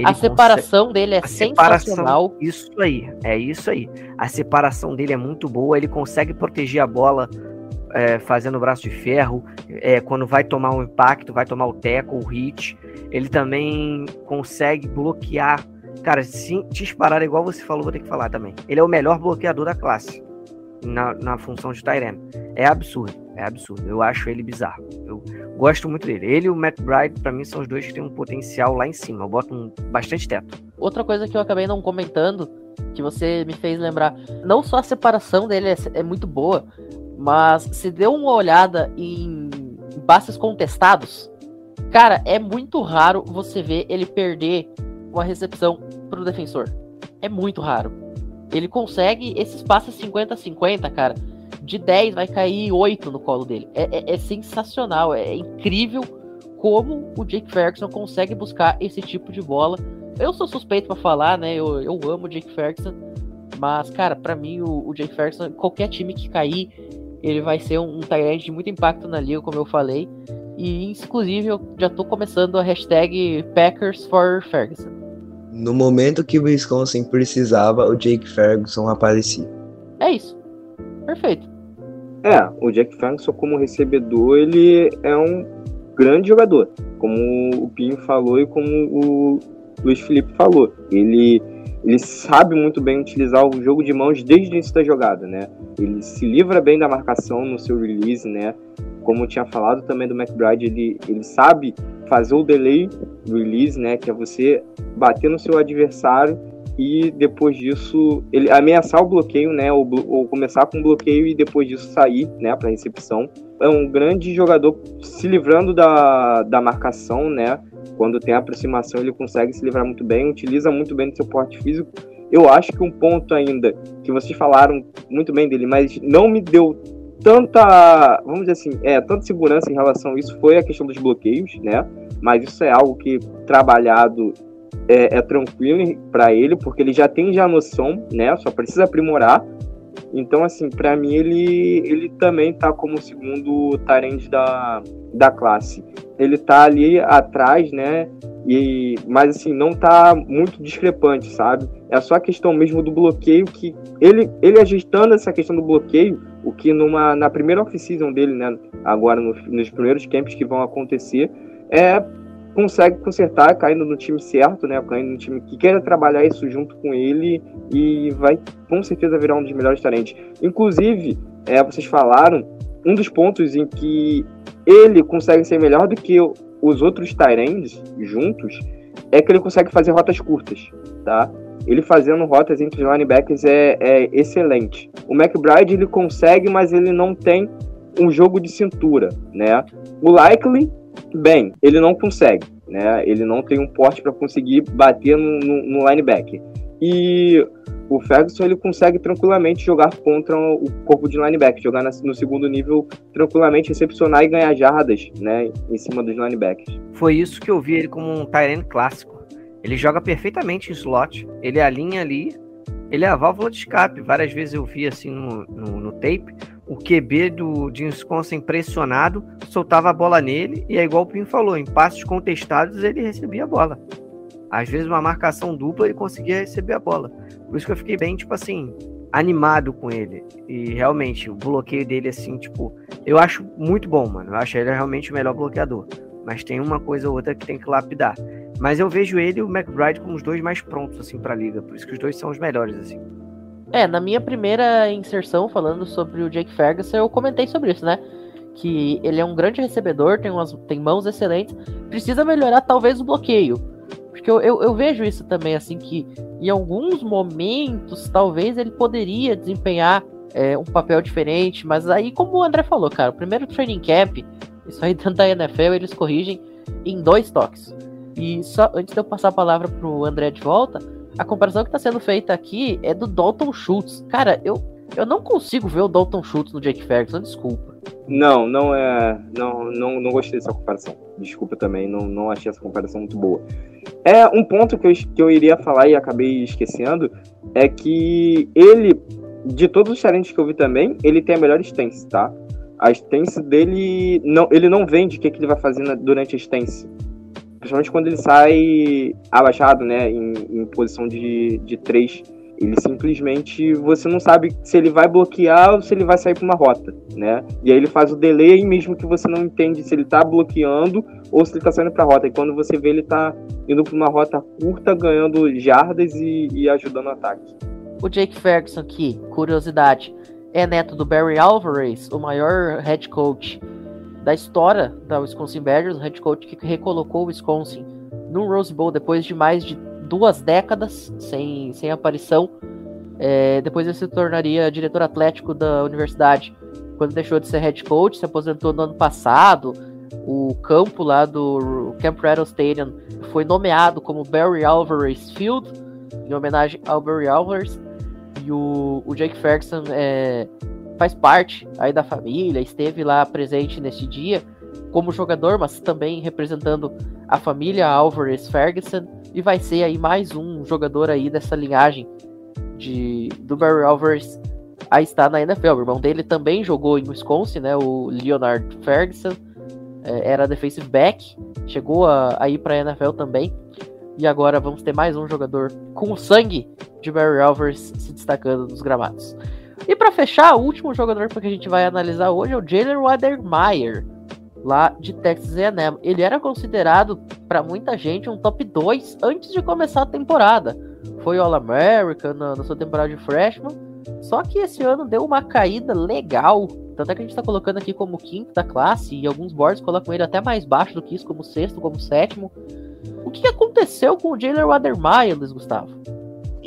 A separação consegue... dele é sensacional. Isso aí, é isso aí. A separação dele é muito boa, ele consegue proteger a bola é, fazendo braço de ferro. É, quando vai tomar um impacto, vai tomar o teco, o hit. Ele também consegue bloquear. Cara, se disparar igual você falou, vou ter que falar também. Ele é o melhor bloqueador da classe na, na função de Tyrene. É absurdo, é absurdo. Eu acho ele bizarro. Eu gosto muito dele. Ele e o Matt Bride, para mim, são os dois que têm um potencial lá em cima. Eu boto um, bastante teto. Outra coisa que eu acabei não comentando, que você me fez lembrar, não só a separação dele é, é muito boa, mas se deu uma olhada em passes contestados, cara, é muito raro você ver ele perder uma recepção pro defensor. É muito raro. Ele consegue esses passes 50-50, cara de 10 vai cair 8 no colo dele. É, é, é, sensacional, é incrível como o Jake Ferguson consegue buscar esse tipo de bola. Eu sou suspeito para falar, né? Eu, eu amo o Jake Ferguson, mas, cara, para mim o, o, Jake Ferguson, qualquer time que cair, ele vai ser um, um Tyrant de muito impacto na liga, como eu falei. E, inclusive, eu já tô começando a hashtag Packers for Ferguson. No momento que o Wisconsin precisava, o Jake Ferguson aparecia. É isso. Perfeito. É, o Jack Ferguson como recebedor, ele é um grande jogador, como o Pinho falou e como o Luiz Felipe falou. Ele, ele sabe muito bem utilizar o jogo de mãos desde o início da jogada, né? Ele se livra bem da marcação no seu release, né? Como eu tinha falado também do McBride, ele, ele sabe fazer o delay release, né? Que é você bater no seu adversário e depois disso ele ameaçar o bloqueio, né, ou, ou começar com o bloqueio e depois disso sair, né, para recepção. É um grande jogador se livrando da, da marcação, né? Quando tem aproximação, ele consegue se livrar muito bem, utiliza muito bem do seu porte físico. Eu acho que um ponto ainda que vocês falaram muito bem dele, mas não me deu tanta, vamos dizer assim, é, tanta segurança em relação a isso foi a questão dos bloqueios, né? Mas isso é algo que trabalhado é, é tranquilo para ele, porque ele já tem já noção, né? Só precisa aprimorar. Então, assim, para mim ele, ele também tá como segundo Tyrande da, da classe. Ele tá ali atrás, né? E, mas assim, não tá muito discrepante, sabe? É só a questão mesmo do bloqueio que ele, ele ajustando essa questão do bloqueio, o que numa, na primeira off-season dele, né? Agora no, nos primeiros camps que vão acontecer, é consegue consertar caindo no time certo, né? Caindo no time que queira trabalhar isso junto com ele e vai com certeza virar um dos melhores talentos. Inclusive, é, vocês falaram, um dos pontos em que ele consegue ser melhor do que os outros Tyrands juntos é que ele consegue fazer rotas curtas, tá? Ele fazendo rotas entre os linebackers é, é excelente. O McBride ele consegue, mas ele não tem um jogo de cintura, né? O Likely, bem, ele não consegue, né? Ele não tem um porte para conseguir bater no, no, no linebacker. E o Ferguson ele consegue tranquilamente jogar contra o corpo de linebacker, jogar no segundo nível tranquilamente, recepcionar e ganhar jardas, né, em cima dos linebackers. Foi isso que eu vi ele como um Tyrant clássico. Ele joga perfeitamente em slot, ele alinha ali, ele é a válvula de escape. Várias vezes eu vi assim no, no, no tape, o QB do, de Wisconsin pressionado, soltava a bola nele, e é igual o Pim falou, em passos contestados ele recebia a bola. Às vezes uma marcação dupla ele conseguia receber a bola. Por isso que eu fiquei bem, tipo assim, animado com ele. E realmente, o bloqueio dele, assim, tipo, eu acho muito bom, mano. Eu acho ele realmente o melhor bloqueador. Mas tem uma coisa ou outra que tem que lapidar. Mas eu vejo ele e o McBride como os dois mais prontos, assim, pra liga. Por isso que os dois são os melhores, assim. É, na minha primeira inserção falando sobre o Jake Ferguson, eu comentei sobre isso, né? Que ele é um grande recebedor, tem, umas, tem mãos excelentes, precisa melhorar talvez o bloqueio. Porque eu, eu, eu, vejo isso também, assim, que em alguns momentos, talvez ele poderia desempenhar é, um papel diferente, mas aí, como o André falou, cara, o primeiro training camp, isso aí dentro da NFL, eles corrigem em dois toques. E só antes de eu passar a palavra pro André de volta, a comparação que está sendo feita aqui é do Dalton Schultz. Cara, eu, eu não consigo ver o Dalton Schultz no Jake Ferguson, desculpa. Não, não é. Não, não, não gostei dessa comparação. Desculpa também, não, não achei essa comparação muito boa. É um ponto que eu, que eu iria falar e acabei esquecendo é que ele, de todos os talentos que eu vi também, ele tem a melhor stance, tá? A stance dele, não, ele não vende o que, que ele vai fazer na, durante a stance. Principalmente quando ele sai abaixado, né, em, em posição de, de três ele simplesmente você não sabe se ele vai bloquear ou se ele vai sair para uma rota, né? E aí ele faz o delay mesmo que você não entende se ele está bloqueando ou se ele está saindo para rota. E quando você vê ele está indo para uma rota curta, ganhando jardas e, e ajudando o ataque. O Jake Ferguson aqui, curiosidade, é neto do Barry Alvarez, o maior head coach da história da Wisconsin Badgers, o head coach que recolocou o Wisconsin no Rose Bowl depois de mais de duas décadas sem, sem aparição. É, depois ele se tornaria diretor atlético da universidade quando deixou de ser head coach, se aposentou no ano passado. O campo lá do Camp Rattle Stadium foi nomeado como Barry Alvarez Field, em homenagem ao Barry Alvarez. E o, o Jake Ferguson é, faz parte aí da família, esteve lá presente neste dia como jogador, mas também representando a família Alvarez Ferguson e vai ser aí mais um jogador aí dessa linhagem de do Barry Alvarez a estar na NFL. O irmão dele também jogou em Wisconsin, né? O Leonard Ferguson é, era defensive back, chegou a, a ir para a NFL também. E agora vamos ter mais um jogador com o sangue de Barry Alvarez se destacando nos gramados. E para fechar, o último jogador que a gente vai analisar hoje é o Jalen Wadermeyer lá de Texas A&M. Ele era considerado para muita gente um top 2 antes de começar a temporada. Foi All-American na, na, sua temporada de freshman. Só que esse ano deu uma caída legal. Tanto é que a gente está colocando aqui como quinto da classe e alguns boards colocam ele até mais baixo do que isso, como sexto, como sétimo. O que aconteceu com o Jalen Wadermeyer, Luiz Gustavo?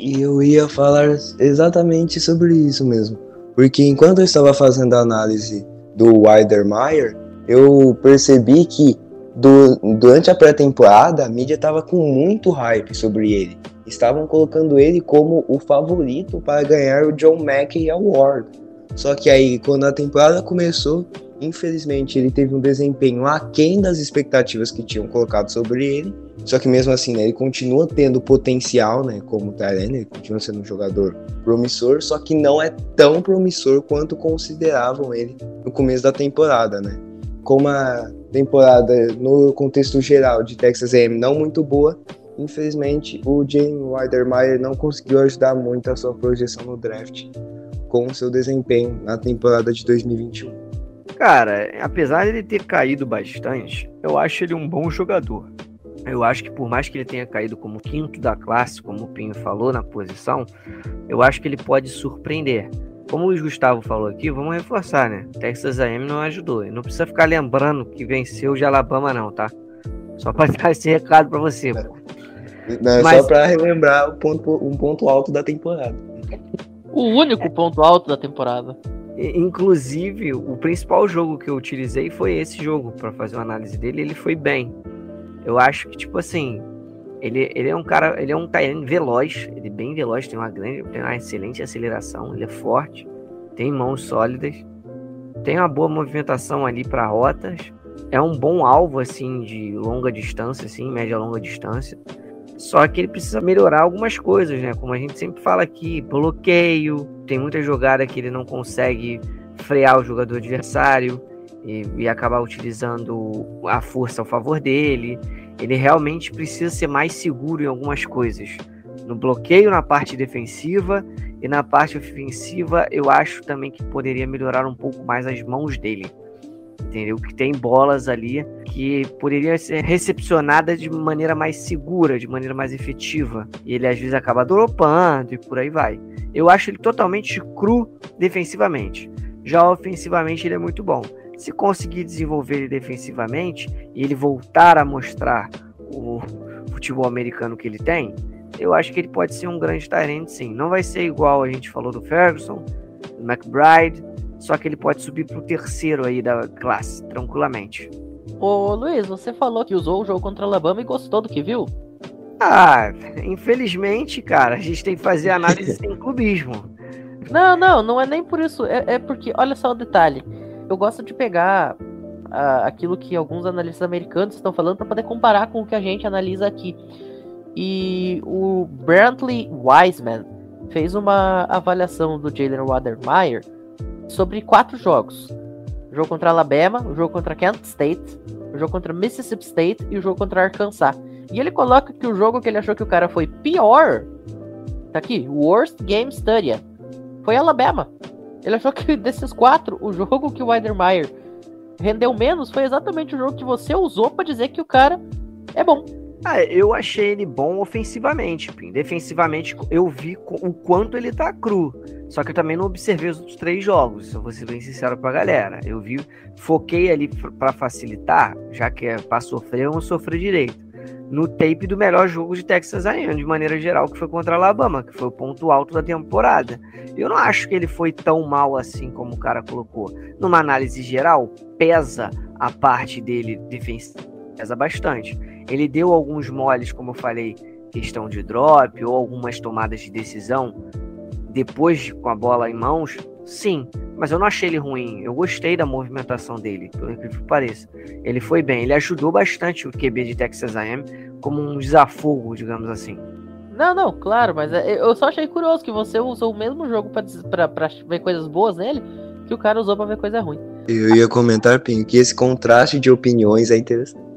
E eu ia falar exatamente sobre isso mesmo. Porque enquanto eu estava fazendo a análise do Widermeyer, eu percebi que do, durante a pré-temporada a mídia estava com muito hype sobre ele. Estavam colocando ele como o favorito para ganhar o John Mackey Award. Só que aí, quando a temporada começou, Infelizmente, ele teve um desempenho aquém das expectativas que tinham colocado sobre ele. Só que mesmo assim, né, ele continua tendo potencial, né, como Tyrene, ele continua sendo um jogador promissor, só que não é tão promissor quanto consideravam ele no começo da temporada, né? Como a temporada, no contexto geral de Texas A&M, não muito boa, infelizmente o Jane Weidermeyer não conseguiu ajudar muito a sua projeção no draft com o seu desempenho na temporada de 2021. Cara, apesar de ele ter caído bastante, eu acho ele um bom jogador. Eu acho que por mais que ele tenha caído como quinto da classe, como o Pinho falou na posição, eu acho que ele pode surpreender. Como o Luiz Gustavo falou aqui, vamos reforçar, né? Texas A&M não ajudou. E não precisa ficar lembrando que venceu de Alabama não, tá? Só para dar esse recado para você. Não, é Mas... só para relembrar um ponto, um ponto alto da temporada. O único ponto alto da temporada. Inclusive, o principal jogo que eu utilizei foi esse jogo para fazer uma análise dele. Ele foi bem. Eu acho que, tipo assim, ele, ele é um cara, ele é um Tyrene veloz, ele é bem veloz, tem uma grande, tem uma excelente aceleração, ele é forte, tem mãos sólidas, tem uma boa movimentação ali para rotas, é um bom alvo assim de longa distância, assim, média longa distância. Só que ele precisa melhorar algumas coisas, né? Como a gente sempre fala aqui, bloqueio, tem muita jogada que ele não consegue frear o jogador adversário e, e acabar utilizando a força ao favor dele ele realmente precisa ser mais seguro em algumas coisas. No bloqueio, na parte defensiva e na parte ofensiva, eu acho também que poderia melhorar um pouco mais as mãos dele. Entendeu? Que tem bolas ali que poderiam ser recepcionadas de maneira mais segura, de maneira mais efetiva. E ele às vezes acaba dropando e por aí vai. Eu acho ele totalmente cru defensivamente. Já ofensivamente ele é muito bom. Se conseguir desenvolver ele defensivamente e ele voltar a mostrar o futebol americano que ele tem, eu acho que ele pode ser um grande talento, sim. Não vai ser igual a gente falou do Ferguson, do McBride, só que ele pode subir para o terceiro aí da classe, tranquilamente. Ô Luiz, você falou que usou o jogo contra Alabama e gostou do que viu? Ah, infelizmente, cara, a gente tem que fazer análise sem clubismo. Não, não, não é nem por isso. É, é porque, olha só o detalhe eu gosto de pegar uh, aquilo que alguns analistas americanos estão falando para poder comparar com o que a gente analisa aqui. E o Brantley Wiseman fez uma avaliação do Jalen Watermeyer sobre quatro jogos: o jogo contra Alabama, o jogo contra Kent State, o jogo contra Mississippi State e o jogo contra Arkansas. E ele coloca que o jogo que ele achou que o cara foi pior, tá aqui, Worst Game Study, foi Alabama. Ele achou que desses quatro, o jogo que o Weidermeyer rendeu menos foi exatamente o jogo que você usou para dizer que o cara é bom. Ah, eu achei ele bom ofensivamente. Defensivamente, eu vi o quanto ele tá cru. Só que eu também não observei os outros três jogos, eu vou ser bem sincero pra galera. Eu vi, foquei ali para facilitar, já que é pra sofrer, eu não sofri direito no tape do melhor jogo de Texas A&M, de maneira geral, que foi contra Alabama, que foi o ponto alto da temporada. Eu não acho que ele foi tão mal assim como o cara colocou. Numa análise geral, pesa a parte dele defensiva, pesa bastante. Ele deu alguns moles, como eu falei, questão de drop ou algumas tomadas de decisão depois com a bola em mãos, sim, mas eu não achei ele ruim. Eu gostei da movimentação dele, pelo incrível que pareça. Ele foi bem, ele ajudou bastante o QB de Texas A&M como um desafogo, digamos assim. Não, não, claro, mas é, eu só achei curioso que você usou o mesmo jogo para ver coisas boas nele que o cara usou para ver coisa ruim. Eu ia comentar, Pinho, que esse contraste de opiniões é interessante.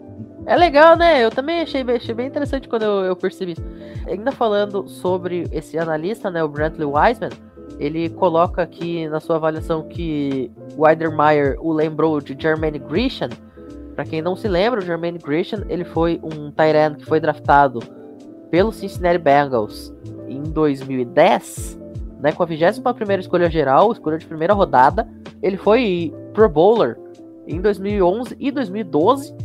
É legal, né? Eu também achei, achei bem interessante quando eu, eu percebi isso. Ainda falando sobre esse analista, né, o Brantley Wiseman, ele coloca aqui na sua avaliação que Weidermeyer o lembrou de Jermaine Grisham. Para quem não se lembra, o Jermaine Grisham ele foi um Tyrant que foi draftado pelo Cincinnati Bengals em 2010, né, com a 21 escolha geral, escolha de primeira rodada. Ele foi Pro Bowler em 2011 e 2012.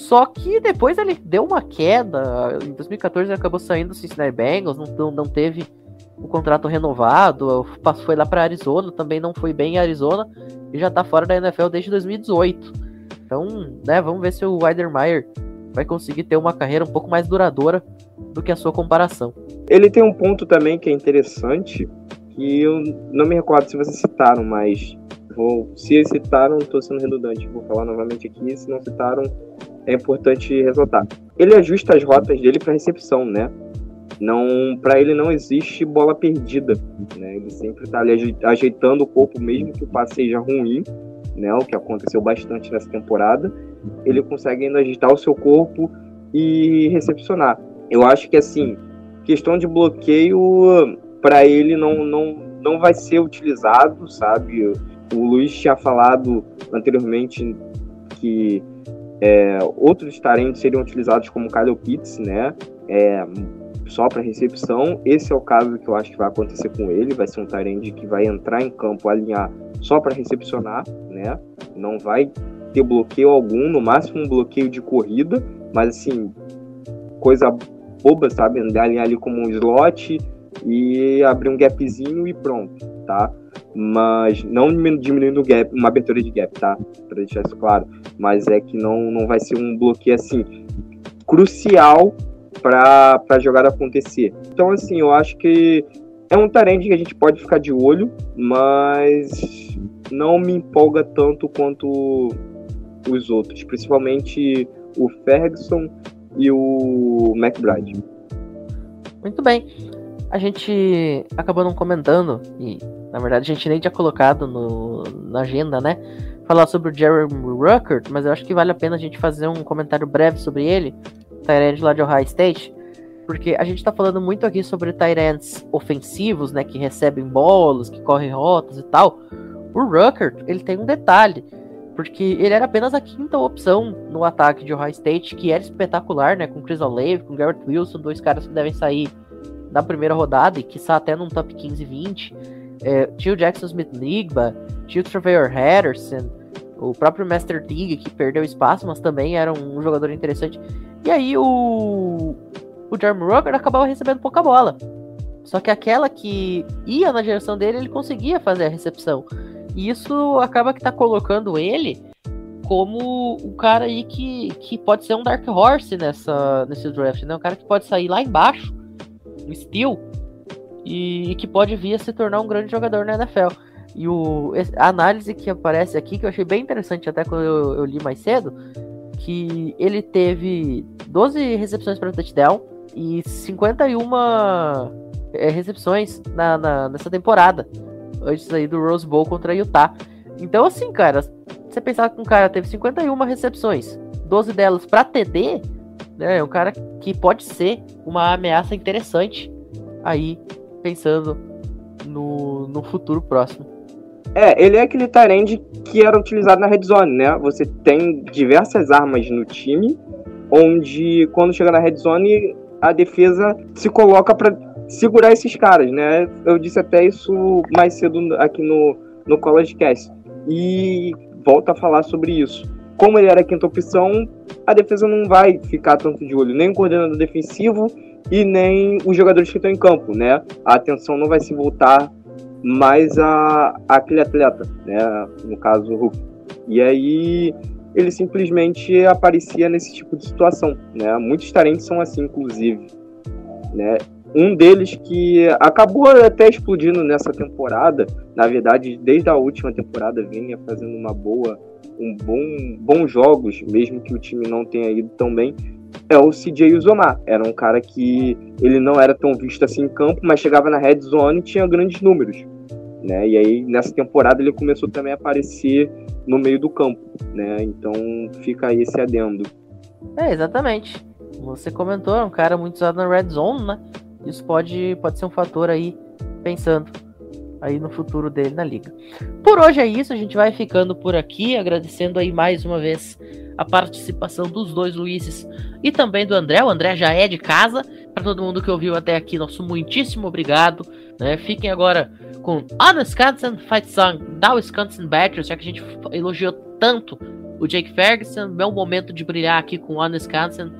Só que depois ele deu uma queda. Em 2014 ele acabou saindo do Cincinnati Bengals, não, não teve o contrato renovado, foi lá para Arizona, também não foi bem em Arizona e já tá fora da NFL desde 2018. Então, né, vamos ver se o Weidermeyer vai conseguir ter uma carreira um pouco mais duradoura do que a sua comparação. Ele tem um ponto também que é interessante, que eu não me recordo se vocês citaram, mas vou, se citaram, estou sendo redundante, vou falar novamente aqui, se não citaram, é importante ressaltar. Ele ajusta as rotas dele para recepção, né? Não, para ele não existe bola perdida, né? Ele sempre está ali ajeitando o corpo, mesmo que o passe seja ruim, né? O que aconteceu bastante nessa temporada, ele consegue ainda agitar o seu corpo e recepcionar. Eu acho que assim, questão de bloqueio para ele não, não, não vai ser utilizado, sabe? O Luiz tinha falado anteriormente que é, outros tarentes seriam utilizados como Kyle Pitts, né? É, só para recepção. Esse é o caso que eu acho que vai acontecer com ele. Vai ser um tarente que vai entrar em campo, alinhar só para recepcionar, né? Não vai ter bloqueio algum, no máximo um bloqueio de corrida, mas assim, coisa boba, sabe? Alinhar ali como um slot e abrir um gapzinho e pronto, tá? Mas não diminuindo o gap, uma abertura de gap, tá? Para deixar isso claro. Mas é que não, não vai ser um bloqueio assim crucial para a jogada acontecer. Então, assim, eu acho que é um tarente que a gente pode ficar de olho, mas não me empolga tanto quanto os outros, principalmente o Ferguson e o McBride. Muito bem a gente acabou não comentando, e na verdade a gente nem tinha colocado no, na agenda, né? Falar sobre o Jeremy Ruckert, mas eu acho que vale a pena a gente fazer um comentário breve sobre ele, Tyrant lá de Ohio State, porque a gente tá falando muito aqui sobre Tyrants ofensivos, né? Que recebem bolas, que correm rotas e tal. O Ruckert, ele tem um detalhe, porque ele era apenas a quinta opção no ataque de Ohio State, que era espetacular, né? Com Chris Olave, com Garrett Wilson, dois caras que devem sair da primeira rodada, e que está até num top 15 e 20. É, tinha o Jackson Smith Nigba, tinha o Trevor Henderson, o próprio Master Dig, que perdeu espaço, mas também era um jogador interessante. E aí o, o Jeremy Rucker acabava recebendo pouca bola. Só que aquela que ia na direção dele, ele conseguia fazer a recepção. E isso acaba que tá colocando ele como um cara aí que, que pode ser um Dark Horse nessa, nesse draft, né? Um cara que pode sair lá embaixo no Steel e, que pode vir a se tornar um grande jogador na NFL. E o, a análise que aparece aqui, que eu achei bem interessante até quando eu, eu li mais cedo, que ele teve 12 recepções para touchdown e 51 é, recepções na, na, nessa temporada, antes aí do Rose Bowl contra Utah. Então, assim, cara, você pensar que um cara teve 51 recepções, 12 delas para TD, né, é um cara que pode ser uma ameaça interessante aí, pensando no, no futuro próximo. É, ele é aquele Tyrande que era utilizado na Red Zone, né? Você tem diversas armas no time, onde quando chega na Red Zone, a defesa se coloca para segurar esses caras, né? Eu disse até isso mais cedo aqui no, no College Cast. E volto a falar sobre isso como ele era a quinta opção, a defesa não vai ficar tanto de olho, nem o coordenador defensivo e nem os jogadores que estão em campo, né? A atenção não vai se voltar mais a, a aquele atleta, né? No caso, o Hulk. E aí ele simplesmente aparecia nesse tipo de situação, né? Muitos talentos são assim, inclusive, né? Um deles que acabou até explodindo nessa temporada, na verdade, desde a última temporada vinha fazendo uma boa um bom, bons jogos, mesmo que o time não tenha ido tão bem, é o CJ Uzomar. Era um cara que ele não era tão visto assim em campo, mas chegava na red zone e tinha grandes números. Né? E aí nessa temporada ele começou também a aparecer no meio do campo, né? Então fica aí esse adendo. É, exatamente. Você comentou, é um cara muito usado na red zone, né? Isso pode, pode ser um fator aí pensando aí no futuro dele na liga. Por hoje é isso, a gente vai ficando por aqui, agradecendo aí mais uma vez a participação dos dois Luizes e também do André. O André já é de casa. Para todo mundo que ouviu até aqui, nosso muitíssimo obrigado. Né? Fiquem agora com On Wisconsin Fight Song da Wisconsin Badgers, já que a gente elogiou tanto o Jake Ferguson. Meu momento de brilhar aqui com On Wisconsin.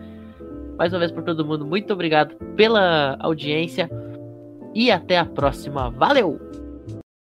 Mais uma vez para todo mundo, muito obrigado pela audiência e até a próxima. Valeu!